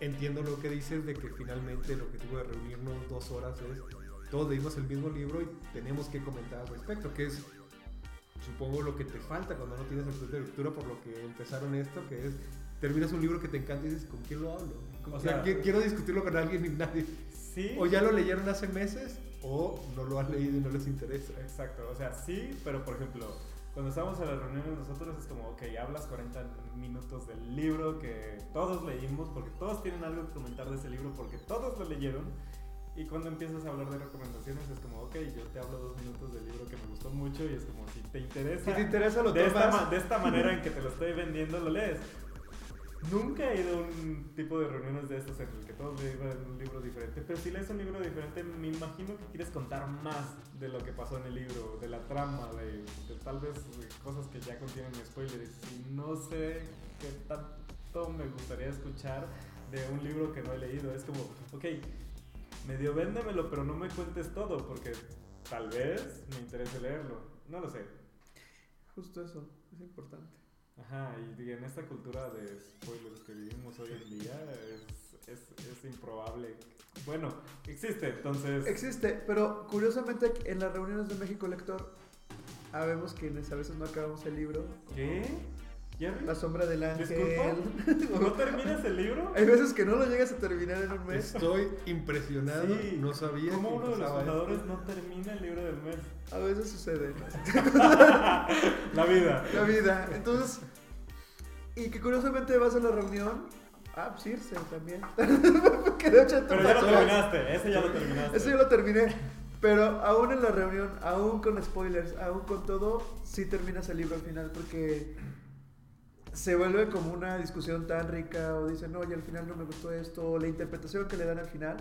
S2: Entiendo lo que dices de que finalmente el objetivo de reunirnos dos horas es todos leímos el mismo libro y tenemos que comentar al respecto, que es supongo lo que te falta cuando no tienes el club de lectura por lo que empezaron esto, que es terminas un libro que te encanta y dices, ¿con quién lo hablo?
S1: O
S2: O sea,
S1: sea,
S2: qui- quiero discutirlo con alguien y nadie.
S1: Sí.
S2: O ya lo leyeron hace meses o no lo han leído y no les interesa.
S1: Exacto, o sea, sí, pero por ejemplo, cuando estamos en las reuniones nosotros es como, ok, hablas 40 minutos del libro que todos leímos, porque todos tienen algo que comentar de ese libro, porque todos lo leyeron. Y cuando empiezas a hablar de recomendaciones es como, ok, yo te hablo dos minutos del libro que me gustó mucho y es como, si te interesa,
S3: Si te interesa lo
S1: de, esta,
S3: tomas.
S1: ma- de esta manera en que te lo estoy vendiendo, lo lees. Nunca he ido a un tipo de reuniones de estos en el que todos leen un libro diferente, pero si lees un libro diferente, me imagino que quieres contar más de lo que pasó en el libro, de la trama, de, tal vez cosas que ya contienen spoilers. Y no sé qué tanto me gustaría escuchar de un libro que no he leído. Es como, ok, medio véndemelo, pero no me cuentes todo, porque tal vez me interese leerlo. No lo sé.
S3: Justo eso, es importante.
S1: Ajá, y en esta cultura de spoilers que vivimos hoy en día es, es, es improbable. Bueno, existe, entonces...
S3: Existe, pero curiosamente en las reuniones de México Lector habemos quienes a veces no acabamos el libro.
S1: ¿Qué? ¿Jerry?
S3: La sombra del ángel.
S1: ¿Disculpa? ¿No terminas el libro?
S3: Hay veces que no lo llegas a terminar en un mes.
S2: Estoy impresionado,
S1: Sí.
S2: no sabía
S1: ¿Cómo uno de los fundadores
S2: esto.
S1: no termina el libro del mes?
S3: A veces sucede.
S1: La vida.
S3: La vida. Entonces, y que curiosamente vas a la reunión. Ah, pues irse también. que de hecho
S1: Pero ya lo terminaste, ese ya lo terminaste.
S3: Eso yo lo terminé. Pero aún en la reunión, aún con spoilers, aún con todo, sí terminas el libro al final porque se vuelve como una discusión tan rica o dicen, no, y al final no me gustó esto, o la interpretación que le dan al final,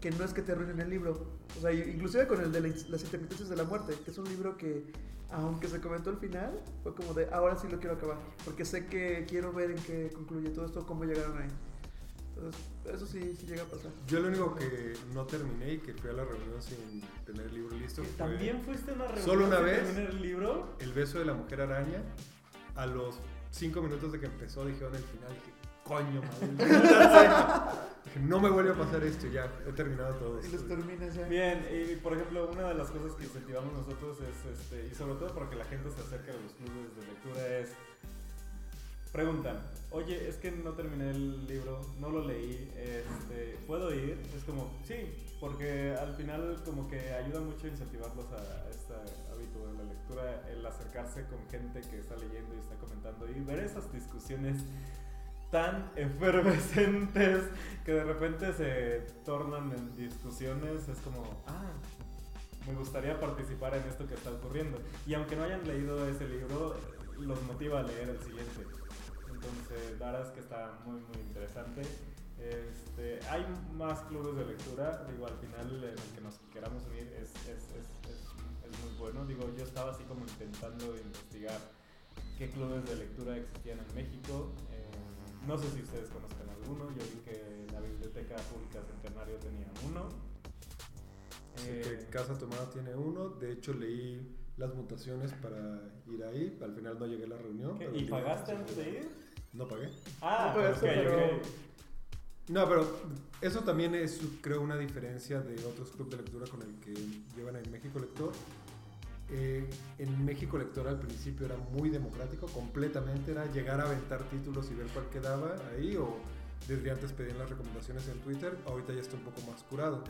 S3: que no es que te arruinen el libro. O sea, inclusive con el de la- las interpretaciones de la muerte, que es un libro que, aunque se comentó al final, fue como de, ahora sí lo quiero acabar, porque sé que quiero ver en qué concluye todo esto, cómo llegaron ahí. Entonces, eso sí, sí llega a pasar.
S2: Yo lo único que no terminé y que fui a la reunión sin tener el libro listo fue
S1: ¿También fuiste a una reunión
S2: Solo una
S1: sin
S2: vez.
S1: terminar el libro?
S2: El beso de la mujer araña. A los cinco minutos de que empezó dijeron el final, dije, coño, madre. dije, no me vuelve a pasar esto, ya, he terminado todo.
S3: Y los terminas ya.
S1: Bien, y por ejemplo, una de las cosas que incentivamos nosotros es, este, y sobre todo para que la gente se acerque a los clubes de lectura, es. Preguntan, oye, es que no terminé el libro, no lo leí, este, ¿puedo ir? Es como, sí, porque al final como que ayuda mucho a incentivarlos a lectura, el acercarse con gente que está leyendo y está comentando y ver esas discusiones tan efervescentes que de repente se tornan en discusiones, es como, ah, me gustaría participar en esto que está ocurriendo. Y aunque no hayan leído ese libro, los motiva a leer el siguiente. Entonces, la verdad es que está muy, muy interesante. Este, hay más clubes de lectura, digo, al final en el que nos queramos unir es, es, es, es, es muy bueno. Digo, yo estaba así como intentando investigar qué clubes de lectura existían en México. Eh, no sé si ustedes conozcan alguno, yo vi que la Biblioteca Pública Centenario tenía uno.
S2: Sé
S1: Eh,
S2: que Casa Tomada tiene uno, de hecho leí las mutaciones para ir ahí, al final no llegué a la reunión.
S1: ¿Y
S2: llegué.
S1: pagaste antes de ir?
S2: No pagué.
S1: Ah,
S3: No pagaste,
S1: ok,
S3: pero-
S1: ok.
S2: No, pero eso también es, creo, una diferencia de otros clubes de lectura con el que llevan en México Lector. Eh, en México Lector al principio era muy democrático, completamente era llegar a aventar títulos y ver cuál quedaba ahí, o desde antes pedían las recomendaciones en Twitter, ahorita ya está un poco más curado.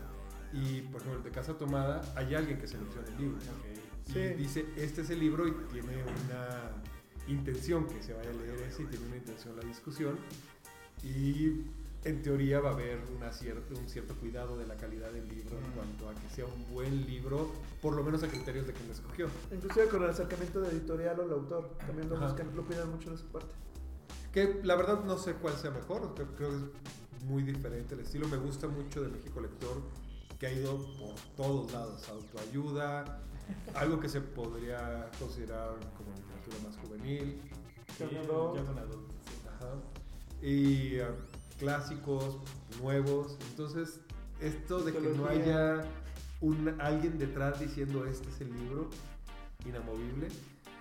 S2: Y por ejemplo, el de Casa Tomada, hay alguien que selecciona el libro.
S1: Ok.
S2: Y
S3: Sí.
S2: dice, este es el libro y tiene una intención que se vaya a leer ese y tiene una intención la discusión. Y en teoría va a haber una cier- un cierto cuidado de la calidad del libro en
S1: Mm.
S2: cuanto a que sea un buen libro, por lo menos a criterios de quien lo escogió.
S3: Inclusive con el acercamiento de editorial o el autor, también lo buscan, lo cuidan mucho en esa parte.
S2: Que la verdad no sé cuál sea mejor, creo, creo que es muy diferente el estilo. Me gusta mucho de México Lector, que ha ido por todos lados, autoayuda, algo que se podría considerar como literatura más juvenil,
S1: Sí,
S3: Adult,
S1: sí.
S2: Ajá. Y ah, clásicos, nuevos. Entonces, esto de que no haya un, alguien detrás diciendo este es el libro inamovible.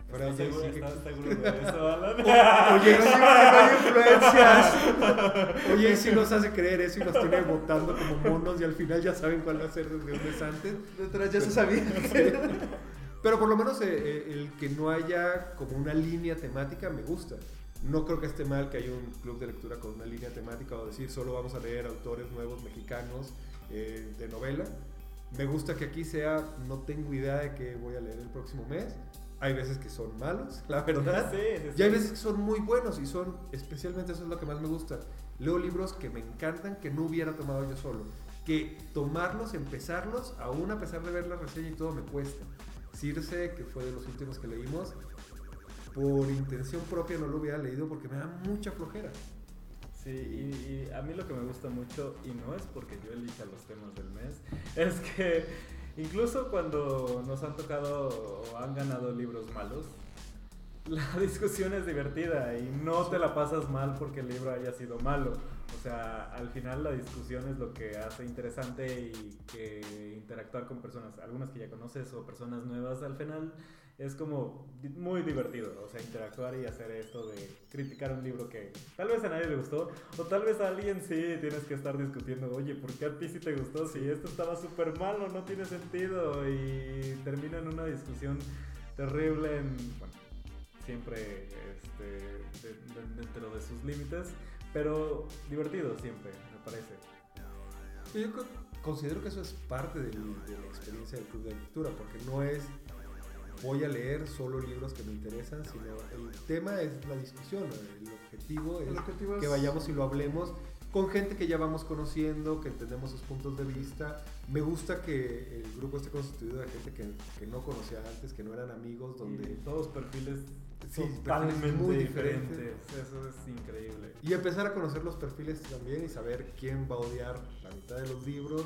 S2: Fuera
S1: ¿Estás
S2: de
S1: seguro,
S2: sí que-
S1: estás seguro de eso, Alan?
S2: Oye,
S3: No hay influencias.
S2: Oye, si nos hace creer eso y nos tiene votando como monos y al final ya saben cuál va a ser desde un mes antes.
S3: Detrás ya se sabía.
S2: Pero por lo menos eh, eh, el que no haya como una línea temática me gusta. No creo que esté mal que haya un club de lectura con una línea temática o decir solo vamos a leer autores nuevos mexicanos eh, de novela. Me gusta que aquí sea, no tengo idea de qué voy a leer el próximo mes. Hay veces que son malos, la verdad.
S1: Sí, sí, sí.
S2: Y hay veces que son muy buenos y son, especialmente eso es lo que más me gusta. Leo libros que me encantan que no hubiera tomado yo solo. Que tomarlos, empezarlos, aún a pesar de ver la reseña y todo, me cuesta. Circe, que fue de los últimos que leímos, por intención propia no lo hubiera leído porque me da mucha flojera.
S1: Sí, y, y a mí lo que me gusta mucho, y no es porque yo elija los temas del mes, es que incluso cuando nos han tocado o han ganado libros malos, la discusión es divertida y no te la pasas mal porque el libro haya sido malo. O sea, al final la discusión es lo que hace interesante y que interactuar con personas, algunas que ya conoces o personas nuevas, al final es como muy divertido. O sea, interactuar y hacer esto de criticar un libro que tal vez a nadie le gustó o tal vez a alguien sí tienes que estar discutiendo, oye, ¿por qué a ti sí te gustó? Si esto estaba súper malo, no tiene sentido y termina en una discusión terrible en, bueno, siempre este, de- de- dentro de sus límites, pero divertido siempre, me parece.
S2: Yo co- considero que eso es parte de la experiencia del club de lectura, porque no es voy a leer solo libros que me interesan, sino el tema es la discusión, el objetivo es
S3: El objetivo es-
S2: que vayamos y lo hablemos con gente que ya vamos conociendo, que entendemos sus puntos de vista. Me gusta que el grupo esté constituido de gente que, que no conocía antes, que no eran amigos, donde...
S1: Y todos perfiles
S2: Sí,
S1: totalmente
S2: perfiles muy
S1: diferentes.
S2: diferentes.
S1: Eso es increíble.
S2: Y empezar a conocer los perfiles también y saber quién va a odiar la mitad de los libros,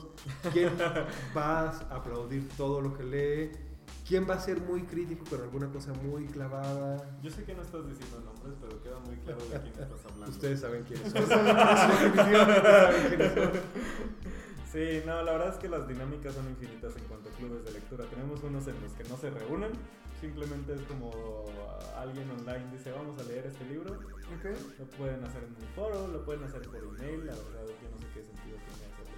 S2: quién va a aplaudir todo lo que lee, quién va a ser muy crítico con alguna cosa muy clavada.
S1: Yo sé que no estás diciendo nombres, pero queda muy claro de quién estás hablando.
S2: Ustedes saben quiénes son.
S1: Sí, no, la verdad es que las dinámicas son infinitas en cuanto a clubes de lectura. Tenemos unos en los que no se reúnen, simplemente es como alguien online dice vamos a leer este libro.
S3: Ok.
S1: Lo pueden hacer en un foro, lo pueden hacer por email, la verdad yo no sé qué sentido tiene hacerlo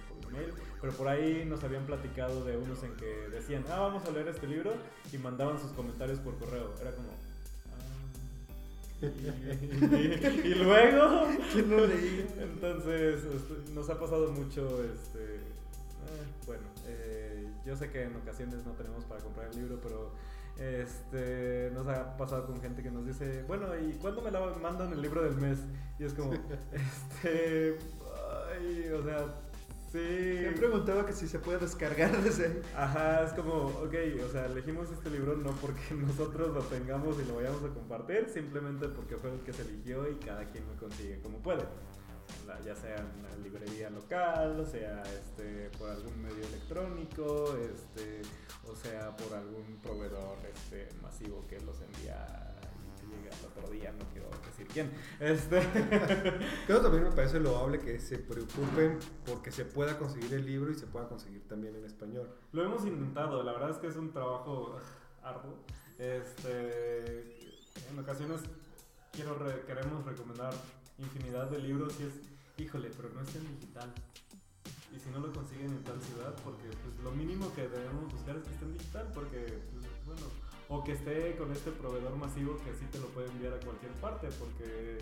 S1: pero por ahí nos habían platicado de unos en que decían, ah, vamos a leer este libro y mandaban sus comentarios por correo. Era como... "Ah". Y, y luego
S3: ¿Quién no leí?
S1: entonces, este, nos ha pasado mucho, este, eh, bueno, eh, yo sé que en ocasiones no tenemos para comprar el libro, pero este, nos ha pasado con gente que nos dice, bueno, ¿y cuándo me la mandan el libro del mes? Y es como, este, ay, o sea, sí.
S3: Me han preguntado que si se puede descargar desde ahí.
S1: Ajá, es como, ok, o sea, elegimos este libro no porque nosotros lo tengamos y lo vayamos a compartir, simplemente porque fue el que se eligió y cada quien lo consigue como puede. La- ya sea en la librería local, o sea este, por algún medio electrónico, este, o sea por algún proveedor este, masivo que los envía llega al otro día, no quiero decir quién. Este,
S2: Pero también me parece loable que se preocupen porque se pueda conseguir el libro y se pueda conseguir también en español.
S1: Lo hemos intentado, la verdad es que es un trabajo arduo. Este, en ocasiones quiero re- queremos recomendar infinidad de libros y es, híjole, pero no está en digital. Y si no lo consiguen en tal ciudad, porque pues, lo mínimo que debemos buscar es que esté en digital, porque, pues, bueno, o que esté con este proveedor masivo que sí te lo puede enviar a cualquier parte, porque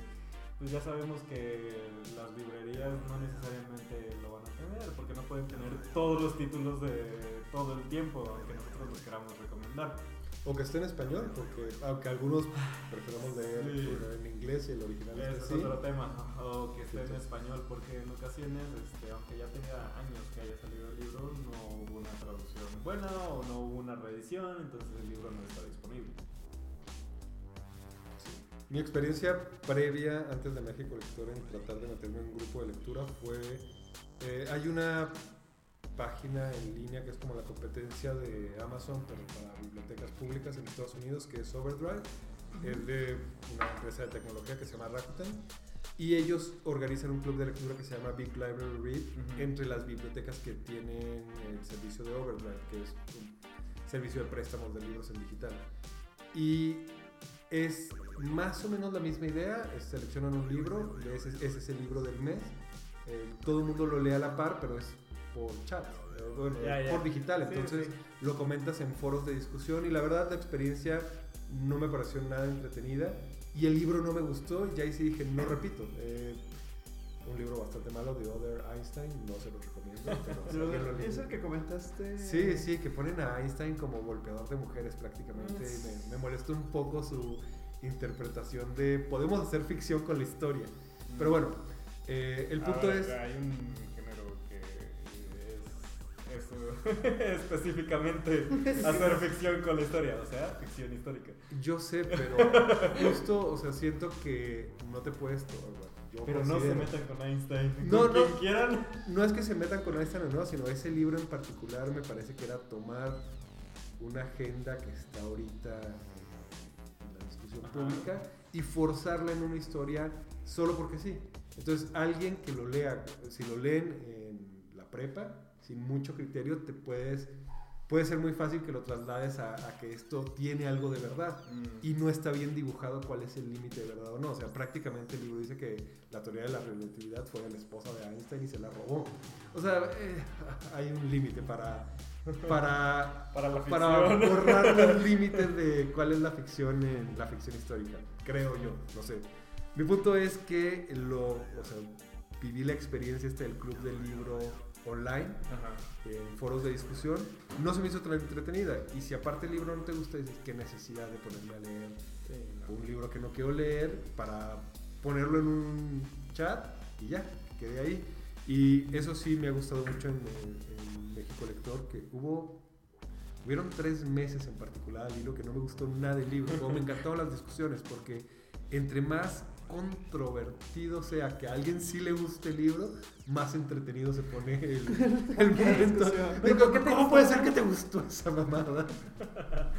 S1: pues ya sabemos que las librerías no necesariamente lo van a tener, porque no pueden tener todos los títulos de todo el tiempo, aunque nosotros los queramos recomendar.
S2: O que esté en español, porque aunque algunos preferamos leer
S1: Sí.
S2: en inglés y el original es así.
S1: otro tema, o que esté en
S2: Sí,
S1: español, porque en ocasiones, este, aunque ya tenga años que haya salido el libro, no hubo una traducción buena o no hubo una reedición, entonces el libro no está disponible.
S2: Mi experiencia previa antes de México Lector en tratar de meterme en un grupo de lectura fue. eh, hay una página en línea que es como la competencia de Amazon, pero para bibliotecas públicas en Estados Unidos, que es Overdrive. Es de una empresa de tecnología que se llama Rakuten. Y ellos organizan un club de lectura que se llama Big Library Read
S1: Ujú.
S2: entre las bibliotecas que tienen el servicio de Overdrive, que es un servicio de préstamos de libros en digital. Y es más o menos la misma idea, seleccionan un libro, ese, ese es el libro del mes, eh, todo el mundo lo lee a la par, pero es por chat, bueno,
S1: Ya,
S2: es
S1: ya.
S2: por digital,
S1: Sí,
S2: entonces
S1: sí.
S2: lo comentas en foros de discusión y la verdad la experiencia no me pareció nada entretenida y el libro no me gustó y ahí sí dije, no repito. eh, un libro bastante malo de Other Einstein, no se lo recomiendo. Pero
S3: Es el que comentaste.
S2: Sí, sí, que ponen a Einstein como golpeador de mujeres prácticamente. Y Me, me molestó un poco su interpretación de podemos hacer ficción con la historia. Pero bueno, eh, el punto
S1: Ahora,
S2: es...
S1: Hay un eso, específicamente hacer ficción con la historia, o sea, ficción histórica.
S2: Yo sé, pero justo, o sea, siento que no te puedes... to- bueno, yo
S1: Pero no se metan con Einstein.
S2: No,
S1: con
S2: no.
S1: quieran.
S2: No es que se metan con Einstein o no, sino ese libro en particular me parece que era tomar una agenda que está ahorita en la discusión
S1: Ajá.
S2: pública y forzarla en una historia solo porque sí. Entonces, alguien que lo lea, si lo leen en la prepa, sin mucho criterio, te puedes, puede ser muy fácil que lo traslades a, a que esto tiene algo de verdad y no está bien dibujado cuál es el límite de verdad o no. O sea, prácticamente el libro dice que la teoría de la relatividad fue de la esposa de Einstein y se la robó. O sea, eh, hay un límite para, para,
S1: Para la
S2: para borrar los límites de cuál es la ficción en la ficción histórica, creo yo, no sé. Mi punto es que lo, o sea, viví la experiencia este del club del libro online,
S1: Ajá.
S2: en foros de discusión, no se me hizo tan entretenida. Y si aparte el libro no te gusta, dices, ¿qué necesidad de ponerme a leer
S1: Sí, no.
S2: un libro que no quiero leer para ponerlo en un chat y ya, que quede ahí? Y eso sí me ha gustado mucho en, en México Lector, que hubo, hubieron tres meses en particular al hilo que no me gustó nada el libro, como me encantaron las discusiones, porque entre más controvertido sea que a alguien sí le guste el libro, más entretenido se pone el, el momento.
S3: discusión.
S2: Digo,
S1: ¿Por qué te
S2: ¿Cómo
S1: gustó?
S2: puede ser que te gustó esa mamada?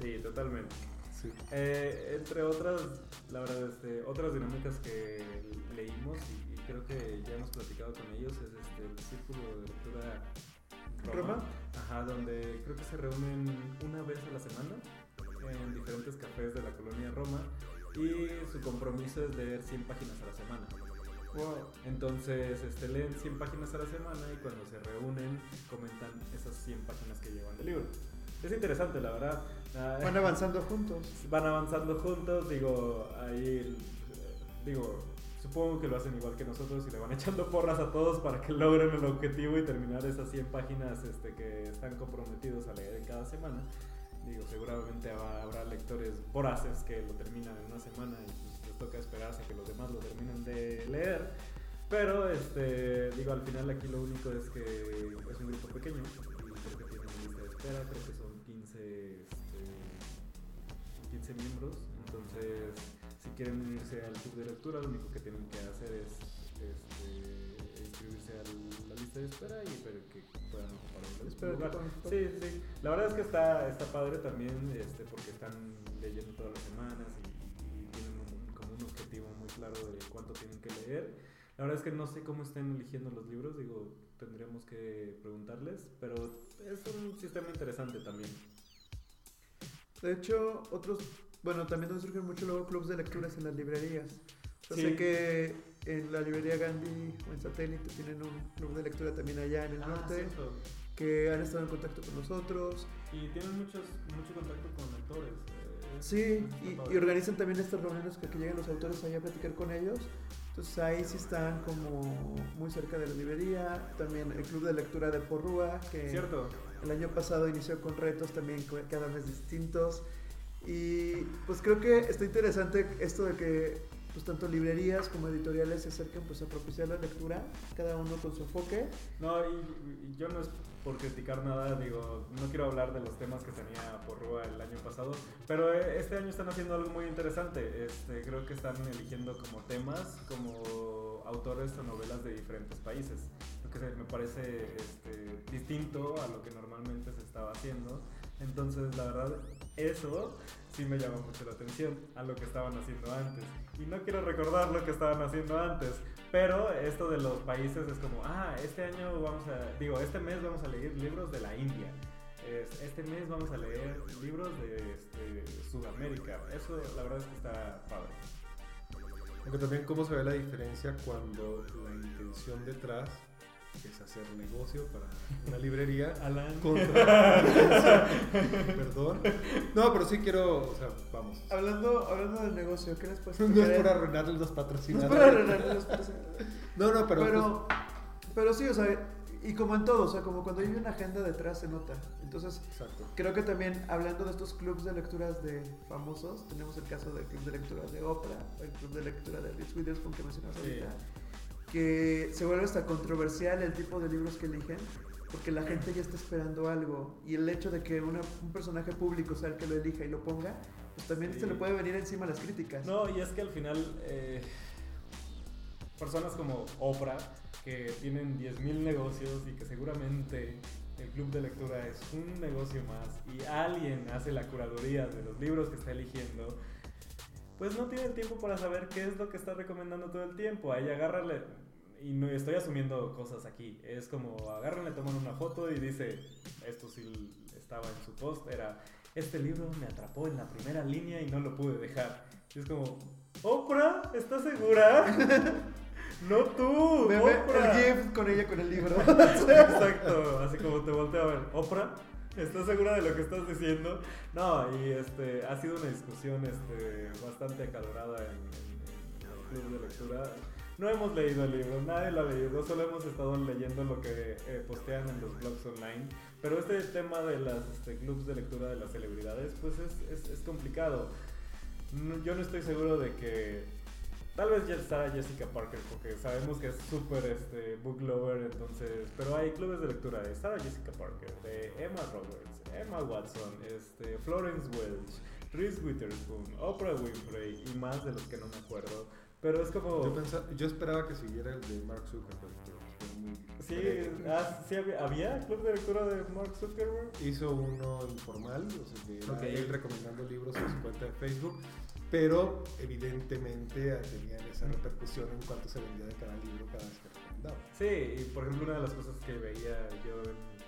S1: Sí, totalmente.
S2: Sí.
S1: Eh, entre otras, la verdad, este, otras dinámicas que leímos y, y creo que ya hemos platicado con ellos es este, el círculo de lectura Roma.
S3: ¿Roma?
S1: Ajá, donde creo que se reúnen una vez a la semana en diferentes cafés de la colonia Roma y su compromiso es leer 100 páginas a la semana.
S3: Wow.
S1: Entonces, este, leen 100 páginas a la semana y cuando se reúnen comentan esas 100 páginas que llevan del libro. Es interesante, la verdad. Ah,
S3: Van avanzando juntos.
S1: van avanzando juntos, digo, ahí, digo, supongo que lo hacen igual que nosotros y le van echando porras a todos para que logren el objetivo y terminar esas 100 páginas este, que están comprometidos a leer en cada semana. Digo, seguramente habrá, lectores voraces que lo terminan en una semana y pues, les toca esperarse que los demás lo terminen de leer. Pero, este, digo, al final aquí lo único es que es un grupo pequeño y creo que tiene una lista de espera, creo que son 15, este, 15 miembros. Entonces, si quieren unirse al club de lectura, lo único que tienen que hacer es este, inscribirse a la lista de espera y ver que puedan ocupar
S3: ocupar.
S1: Sí, sí. La verdad es que está, está padre también este, porque están leyendo todas las semanas y, y tienen un- como un objetivo muy claro de cuánto tienen que leer. La verdad es que no sé cómo estén eligiendo los libros, digo, tendríamos que preguntarles, pero es un sistema interesante también.
S3: De hecho, otros, bueno, también nos surgen mucho luego clubs de lecturas en las librerías. Yo
S1: Sí.
S3: sé que en la librería Gandhi o en Satélite tienen un club de lectura también allá en el
S1: Ah,
S3: norte,
S1: cierto.
S3: que han estado en contacto con nosotros.
S1: Y tienen muchos, mucho contacto con lectores. eh,
S3: Sí, y, y organizan también estas reuniones que, que llegan los autores allá a platicar con ellos. Entonces ahí sí están como muy cerca de la librería. También el club de lectura de Porrúa, que
S1: Cierto.
S3: el año pasado inició con retos también cada vez distintos. Y pues creo que está interesante esto de que pues tanto librerías como editoriales se acerquen pues a propiciar la lectura, cada uno con su enfoque.
S1: No, y, y yo no es por criticar nada, digo, no quiero hablar de los temas que tenía Porrúa el año pasado, pero eh, este año están haciendo algo muy interesante. Este, creo que están eligiendo como temas, como autores o novelas de diferentes países, lo que me parece este, distinto a lo que normalmente se estaba haciendo. Entonces, la verdad, eso sí me llama mucho la atención a lo que estaban haciendo antes. Y no quiero recordar lo que estaban haciendo antes, pero esto de los países es como, ah, este año vamos a, digo, este mes vamos a leer libros de la India. Es- Este mes vamos a leer libros de este, Sudamérica. Eso la verdad es que está padre.
S2: Aunque también cómo se ve la diferencia cuando la intención detrás es hacer negocio para una librería
S1: Alan.
S2: contra Perdón. No, pero sí quiero, o sea, vamos.
S3: Hablando, hablando del negocio, ¿qué les puedes
S2: No es por arruinarles los
S3: No es
S2: patrocinadores.
S3: para arreglar los precios.
S2: No, no, pero,
S3: Pero, pero, sí, o sea, y como en todo, o sea, como cuando hay una agenda detrás se nota. Entonces,
S2: pues, exacto.
S3: creo que también hablando de estos clubes de lecturas de famosos, tenemos el caso del club de lectura de Oprah, el club de lectura de Reese Witherspoon que mencionas
S1: Sí.
S3: ahorita, que se vuelve hasta controversial el tipo de libros que eligen, porque la gente ya está esperando algo y el hecho de que una- un personaje público sea el que lo elija y lo ponga, pues también
S1: Sí.
S3: se le puede venir encima las críticas.
S1: No, y es que al final, eh, personas como Oprah, que tienen 10.000 negocios y que seguramente el club de lectura es un negocio más y alguien hace la curaduría de los libros que está eligiendo, pues no tiene tiempo para saber qué es lo que está recomendando todo el tiempo. Ahí agárrale, y no estoy asumiendo cosas aquí, es como agarran, le toman una foto y dice, esto sí estaba en su post, era, este libro me atrapó en la primera línea y no lo pude dejar. Y es como, Oprah, ¿estás segura? No tú,
S3: ve
S1: Oprah.
S3: el GIF con ella con el libro.
S1: Exacto, así como te volteo a ver. Oprah, ¿estás segura de lo que estás diciendo? No, y este, ha sido una discusión este, bastante acalorada en, en- en el club de lectura. No hemos leído el libro, nadie lo ha leído, solo hemos estado leyendo lo que eh, postean en los blogs online. Pero este tema de las este, clubs de lectura de las celebridades, pues es, es, complicado. Yo no estoy seguro de que Tal vez ya estará Jessica Parker, porque sabemos que es súper este, book lover, entonces... Pero hay clubes de lectura de Sarah Jessica Parker, de Emma Roberts, Emma Watson, este, Florence Welch, Reese Witherspoon, Oprah Winfrey y más de los que no me acuerdo. Pero es como...
S2: Yo, pensaba- yo esperaba que siguiera el de Mark Zuckerberg.
S1: Sí, ah, sí había, ¿había club de lectura de Mark Zuckerberg.
S2: Hizo uno informal, o sea, que era él recomendando libros en su cuenta de Facebook, pero evidentemente tenían esa repercusión en cuanto se vendía de cada libro cada vez que recomendaba.
S1: Sí, y por ejemplo una de las cosas que veía yo en,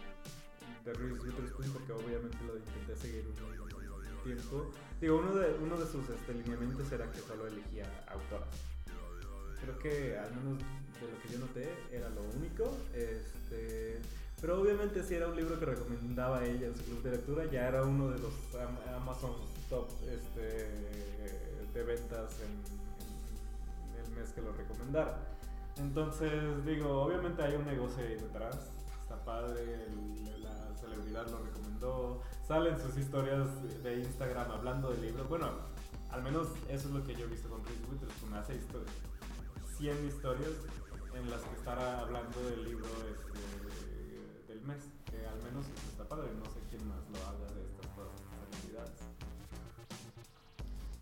S1: de Reese Witherspoon, porque obviamente lo intenté seguir un, un tiempo, digo, uno de, uno de sus este, lineamientos era que solo elegía autoras. Creo que al menos de lo que yo noté era lo único. Este, pero obviamente si era un libro que recomendaba ella en su club de lectura, ya era uno de los Am- Amazon top este, de ventas en, el mes que lo recomendara. Entonces, digo, obviamente hay un negocio ahí detrás. Está padre, la celebridad lo recomendó. Salen sus historias de Instagram hablando del libro. Bueno, al menos eso es lo que yo he visto con Reese Witherspoon. Hace histo- 100 historias en las que estará hablando del libro este, del mes. Que al menos está padre. No sé quién más lo haga de estas celebridades.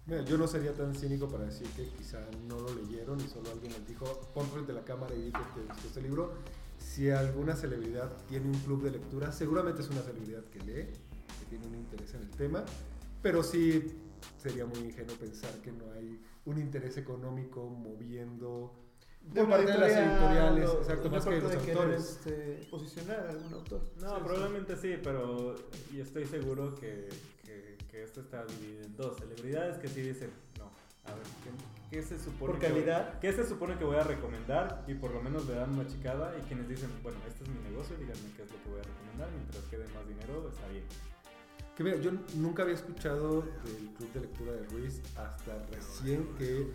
S2: Mira, yo no sería tan cínico para decir que quizá no lo leyeron y solo alguien les dijo, pon frente a la cámara y di que te gustó este libro. Si alguna celebridad tiene un club de lectura, seguramente es una celebridad que lee, que tiene un interés en el tema, pero sí sería muy ingenuo pensar que no hay un interés económico moviendo por
S3: una
S2: parte de las
S3: editorial
S2: editoriales, exacto, más que
S3: parte
S2: los
S3: de querer,
S2: autores.
S3: este, posicionar a algún autor.
S1: No,
S3: Sí, sí.
S1: probablemente sí, pero y estoy seguro que, que, que esto está dividido en dos. Celebridades que sí dicen, no, a ver, ¿qué, qué se supone
S3: Por
S1: que voy-
S3: calidad.
S1: ¿Qué se supone que voy a recomendar? Y por lo menos le dan una chicada y quienes dicen, bueno, este es mi negocio, díganme qué es lo que voy a recomendar, mientras quede más dinero, está bien.
S2: Que mira, yo nunca había escuchado del club de lectura de Ruiz hasta recién que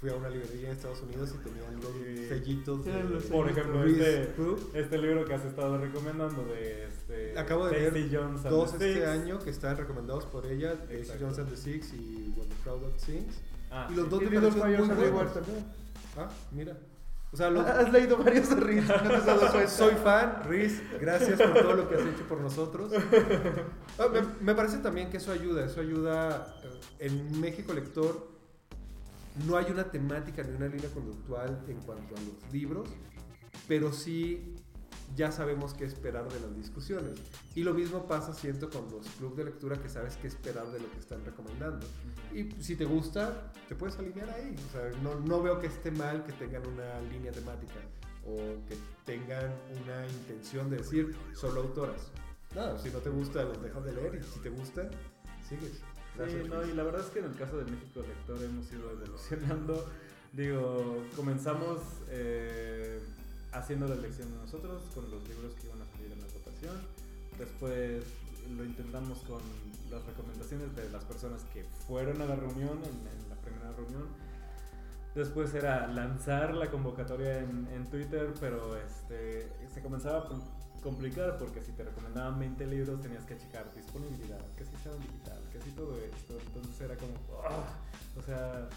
S2: fui a una librería en Estados Unidos y tenían los
S1: Sí.
S2: sellitos de
S1: Por ejemplo,
S2: Ruiz
S1: este,
S2: Club.
S1: este libro que has estado recomendando de este
S2: Acabo de
S1: Daisy
S2: ver
S1: Jones
S2: dos
S1: the
S2: este
S1: Six.
S2: año que están recomendados por ella, Daisy
S1: Exacto.
S2: Jones and the Six y What the Crowd Sings.
S1: Ah,
S2: Y los
S1: sí.
S2: dos
S3: Fires
S2: muy buenos.
S3: también.
S2: Ah, mira. O sea, los-
S3: Has leído varios de no te cuenta.
S2: soy fan, Riz, gracias por todo lo que has hecho por nosotros. Ah, me, me parece también que eso ayuda, eso ayuda. eh, En México Lector no hay una temática ni una línea conductual en cuanto a los libros, pero sí ya sabemos qué esperar de las discusiones. Y lo mismo pasa, siento, con los clubes de lectura que sabes qué esperar de lo que están recomendando. Y si te gusta, te puedes alinear ahí. O sea, no, no veo que esté mal que tengan una línea temática o que tengan una intención de decir solo autoras. Nada, si no te gusta, los dejas de leer y si te gusta, sigues. Gracias,
S1: Sí, no, y la verdad es que en el caso de México Lector hemos ido evolucionando. Digo, comenzamos eh, haciendo la elección de nosotros con los libros que iban a salir en la votación. Después lo intentamos con las recomendaciones de las personas que fueron a la reunión, en, en la primera reunión. Después era lanzar la convocatoria en, en Twitter, pero este, se comenzaba a com- complicar porque si te recomendaban 20 libros tenías que checar disponibilidad, que si en digital, que si todo esto. Entonces era como, ¡ah! o sea,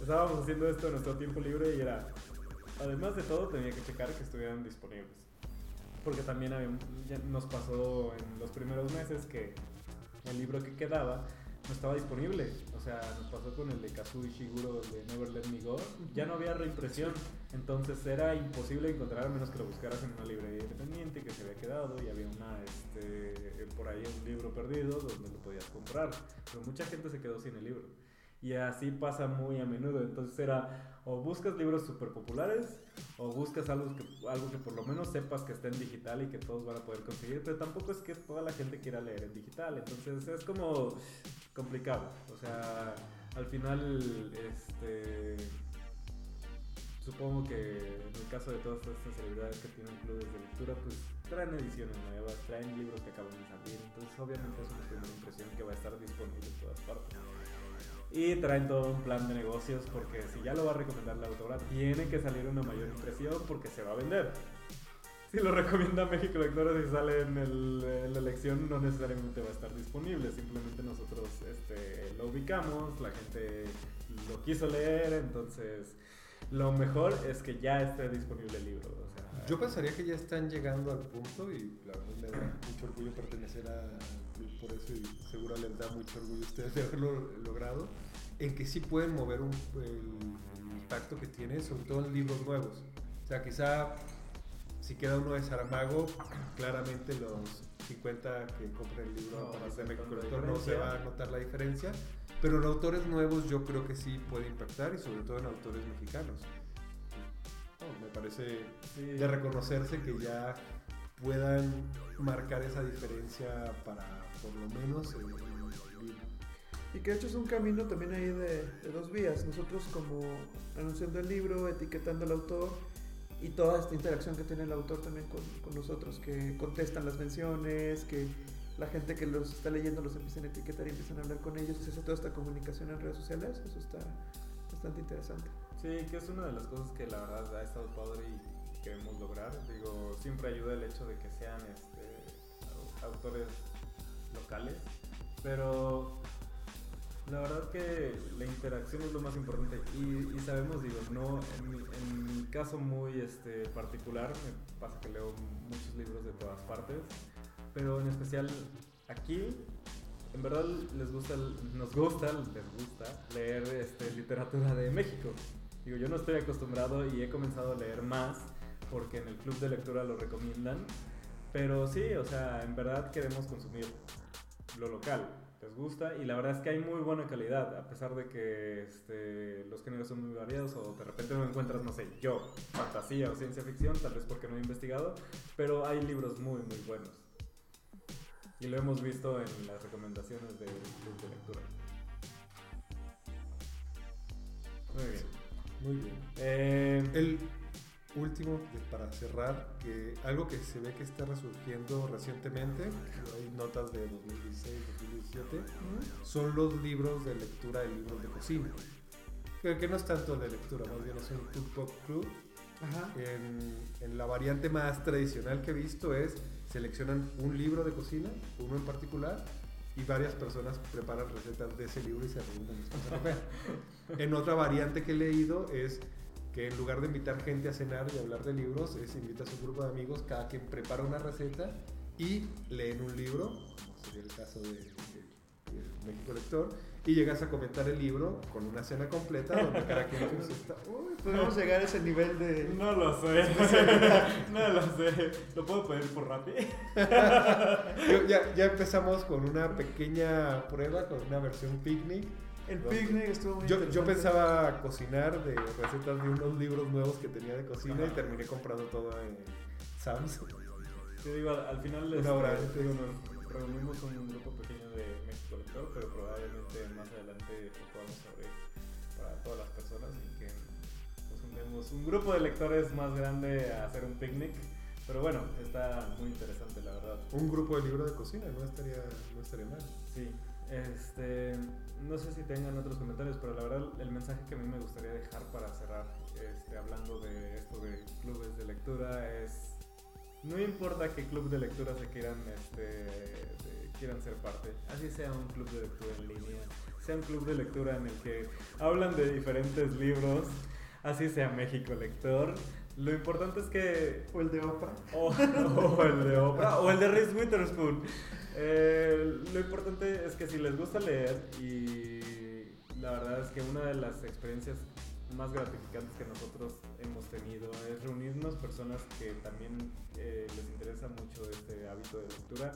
S1: estábamos haciendo esto en nuestro tiempo libre y era, además de todo, tenía que checar que estuvieran disponibles. Porque también nos pasó en los primeros meses que el libro que quedaba no estaba disponible. O sea, nos pasó con el de Kazuo Ishiguro de Never Let Me Go. Ya no había reimpresión. Entonces era imposible encontrar a menos que lo buscaras en una librería independiente que se había quedado y había una, este, por ahí un libro perdido donde lo podías comprar. Pero mucha gente se quedó sin el libro. Y así pasa muy a menudo. Entonces era o buscas libros súper populares o buscas algo que, algo que por lo menos sepas que está en digital y que todos van a poder conseguir. Pero tampoco es que toda la gente quiera leer en digital. Entonces es como complicado. O sea, al final, este... supongo que en el caso de todas estas celebridades que tienen clubes de lectura, pues traen ediciones nuevas, traen libros que acaban de salir, entonces obviamente es una primera impresión que va a estar disponible en todas partes. Y traen todo un plan de negocios porque si ya lo va a recomendar la autora, tiene que salir una mayor impresión porque se va a vender. Si lo recomienda México Lectores y sale en, el, en la elección, no necesariamente va a estar disponible. Simplemente nosotros este, lo ubicamos, la gente lo quiso leer, entonces lo mejor es que ya esté disponible el libro. O sea,
S2: Yo pensaría que ya están llegando al punto y la verdad me da mucho orgullo pertenecer a por eso y seguro les da mucho orgullo a ustedes de haberlo logrado, en que sí pueden mover un, el, el impacto que tiene, sobre todo en libros nuevos. O sea, quizá si queda uno de Saramago, claramente los 50 que compren el libro
S1: No,
S2: para
S1: se
S2: México Lector no se va a notar la diferencia, pero en autores nuevos yo creo que sí puede impactar y sobre todo en autores mexicanos. No, me parece
S1: sí.
S2: de reconocerse que ya puedan marcar esa diferencia para por lo menos el, el libro.
S3: Y que de hecho es un camino también ahí de, de dos vías. Nosotros como anunciando el libro, etiquetando al autor y toda esta interacción que tiene el autor también con, con nosotros, que contestan las menciones, que la gente que los está leyendo los empiezan a etiquetar y empiezan a hablar con ellos, y se hace toda esta comunicación en redes sociales, eso está bastante interesante.
S1: Sí, que es una de las cosas que la verdad ha estado padre y queremos lograr. Digo, siempre ayuda el hecho de que sean este, au- autores locales, pero la verdad que la interacción es lo más importante y, sabemos, digo, no, en mi, en mi caso muy este, particular, me pasa que leo muchos libros de todas partes, pero en especial aquí en verdad les gusta, nos gusta, les gusta leer este, literatura de México. Digo, yo no estoy acostumbrado y he comenzado a leer más porque en el club de lectura lo recomiendan. Pero sí, o sea, en verdad queremos consumir lo local. Les gusta y la verdad es que hay muy buena calidad, a pesar de que este, los géneros son muy variados o de repente no encuentras, no sé, yo, fantasía o ciencia ficción, tal vez porque no he investigado, pero hay libros muy, muy buenos. Y lo hemos visto en las recomendaciones del club de lectura. Muy bien.
S2: Muy bien.
S1: Eh,
S2: El último, de- para cerrar, que algo que se ve que está resurgiendo recientemente, hay notas de 2016, 2017, son los libros de lectura de libros de cocina. Que, que no es tanto de lectura, más bien es un cookbook club.
S3: Ajá.
S2: En, en la variante más tradicional que he visto es seleccionan un libro de cocina, uno en particular, y varias personas preparan recetas de ese libro y se reúnen. En otra variante que he leído es que en lugar de invitar gente a cenar y hablar de libros, es invitas a un grupo de amigos, cada quien prepara una receta y leen un libro, como sería el caso de, de- de México Lector, y llegas a comentar el libro con una cena completa donde cada quien pues, está...
S3: Uy, podemos llegar a ese nivel de...
S1: no lo sé. no lo sé. ¿Lo puedo pedir por Rappi?
S2: Ya, ya empezamos con una pequeña prueba, con una versión picnic.
S3: El picnic estuvo muy
S2: Yo, yo pensaba cocinar de recetas de unos libros nuevos que tenía de cocina y
S1: Ajá.
S2: terminé comprando todo en Sam's.
S1: Te digo, al, al final
S2: Una
S1: este,
S2: hora
S1: te digo, nos reunimos un grupo pequeño de México Lector, pero probablemente más adelante lo podamos abrir para todas las personas y que nos juntemos un grupo de lectores más grande a hacer un picnic. Pero bueno, está muy interesante la verdad.
S2: Un grupo de libros de cocina, no estaría, no estaría mal.
S1: Sí, este, no sé si tengan otros comentarios, pero la verdad el mensaje que a mí me gustaría dejar para cerrar, este, hablando de esto de clubes de lectura, es no importa qué club de lectura se quieran, este, de- quieran ser parte, así sea un club de lectura en línea, sea un club de lectura en el que hablan de diferentes libros, así sea México Lector. Lo importante es que
S3: O el de Oprah.
S1: o, o el de Oprah o el de Reese Witherspoon. Eh, lo importante es que si les gusta leer y la verdad es que una de las experiencias más gratificantes que nosotros hemos tenido es reunirnos personas que también eh, les interesa mucho este hábito de lectura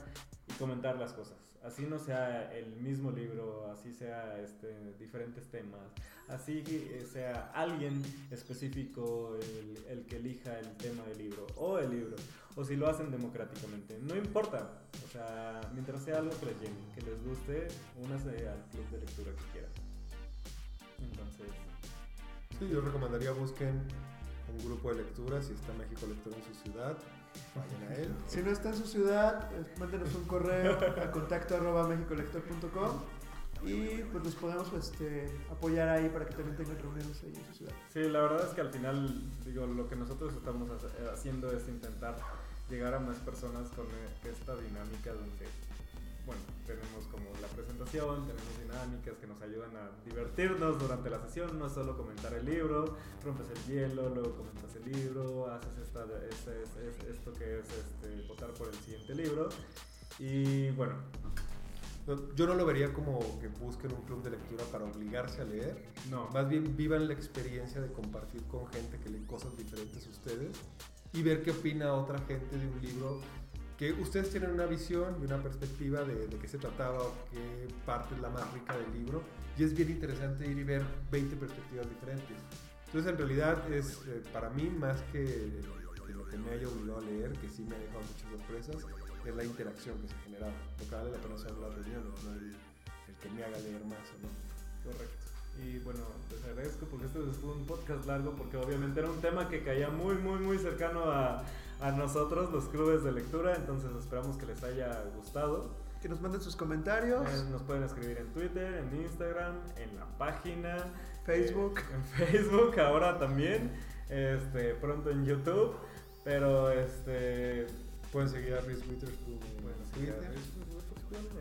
S1: y comentar las cosas. Así no sea el mismo libro, así sea este, diferentes temas, así que sea alguien específico el, el que elija el tema del libro o el libro, o si lo hacen democráticamente. No importa, o sea, mientras sea algo que les llene, que les guste, únase al club de lectura que quieran. Entonces,
S2: Sí, yo recomendaría busquen un grupo de lectura, si está México Lectura en su ciudad, vayan a él.
S3: Si no está en su ciudad, eh, mándenos un correo a contacto arroba mexicolector.com y pues los podemos este, apoyar ahí para que también tengan reuniones ahí en su ciudad.
S1: Sí, la verdad es que al final, digo, lo que nosotros estamos haciendo es intentar llegar a más personas con eh, esta dinámica donde, bueno, tenemos como la presentación, tenemos dinámicas que nos ayudan a divertirnos durante la sesión, no es solo comentar el libro, rompes el hielo, luego comentas el libro, haces esta, esto que es este, votar por el siguiente libro. Y bueno,
S2: No, Yo no lo vería como que busquen un club de lectura para obligarse a leer.
S1: no.
S2: Más bien vivan la experiencia de compartir con gente que lee cosas diferentes a ustedes y ver qué opina otra gente de un libro que ustedes tienen una visión y una perspectiva de, de qué se trataba o qué parte es la más rica del libro y es bien interesante ir y ver 20 perspectivas diferentes. Entonces en realidad es eh, para mí más que, que lo que me haya obligado a leer, que sí me ha dejado muchas sorpresas, es la interacción que se ha generado. Lo que vale la pena son las reuniones, no el, el que me haga leer más o no.
S1: Correcto. Y bueno, les agradezco porque este fue un podcast largo porque obviamente era un tema que caía muy, muy, muy cercano a, a nosotros, los clubes de lectura, entonces esperamos que les haya gustado.
S3: Que nos manden sus comentarios,
S1: Eh, nos pueden escribir en Twitter, en Instagram, en la página,
S3: Facebook.
S1: eh, en Facebook ahora también, este, pronto en YouTube, pero este...
S2: Pueden seguir a Reese Witherspoon
S1: Bueno,
S2: en
S1: sí,
S2: Twitter.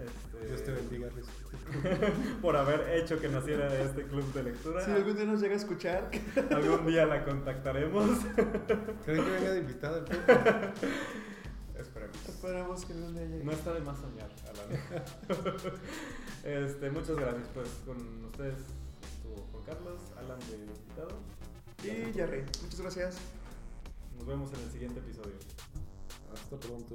S1: este,
S2: Dios te bendiga, Reese.
S1: por haber hecho que naciera este club de lectura.
S3: Si algún día nos llega a escuchar,
S1: Algún día la contactaremos.
S2: ¿Creen que venga de invitada?
S1: Esperemos.
S3: esperamos que algún día llegue.
S1: No está de más soñar, Alan. este, muchas gracias. Pues con ustedes estuvo Juan Carlos, Alan de invitado.
S3: Y Jerry, muchas gracias.
S1: Nos vemos en el siguiente episodio.
S2: Hasta pronto.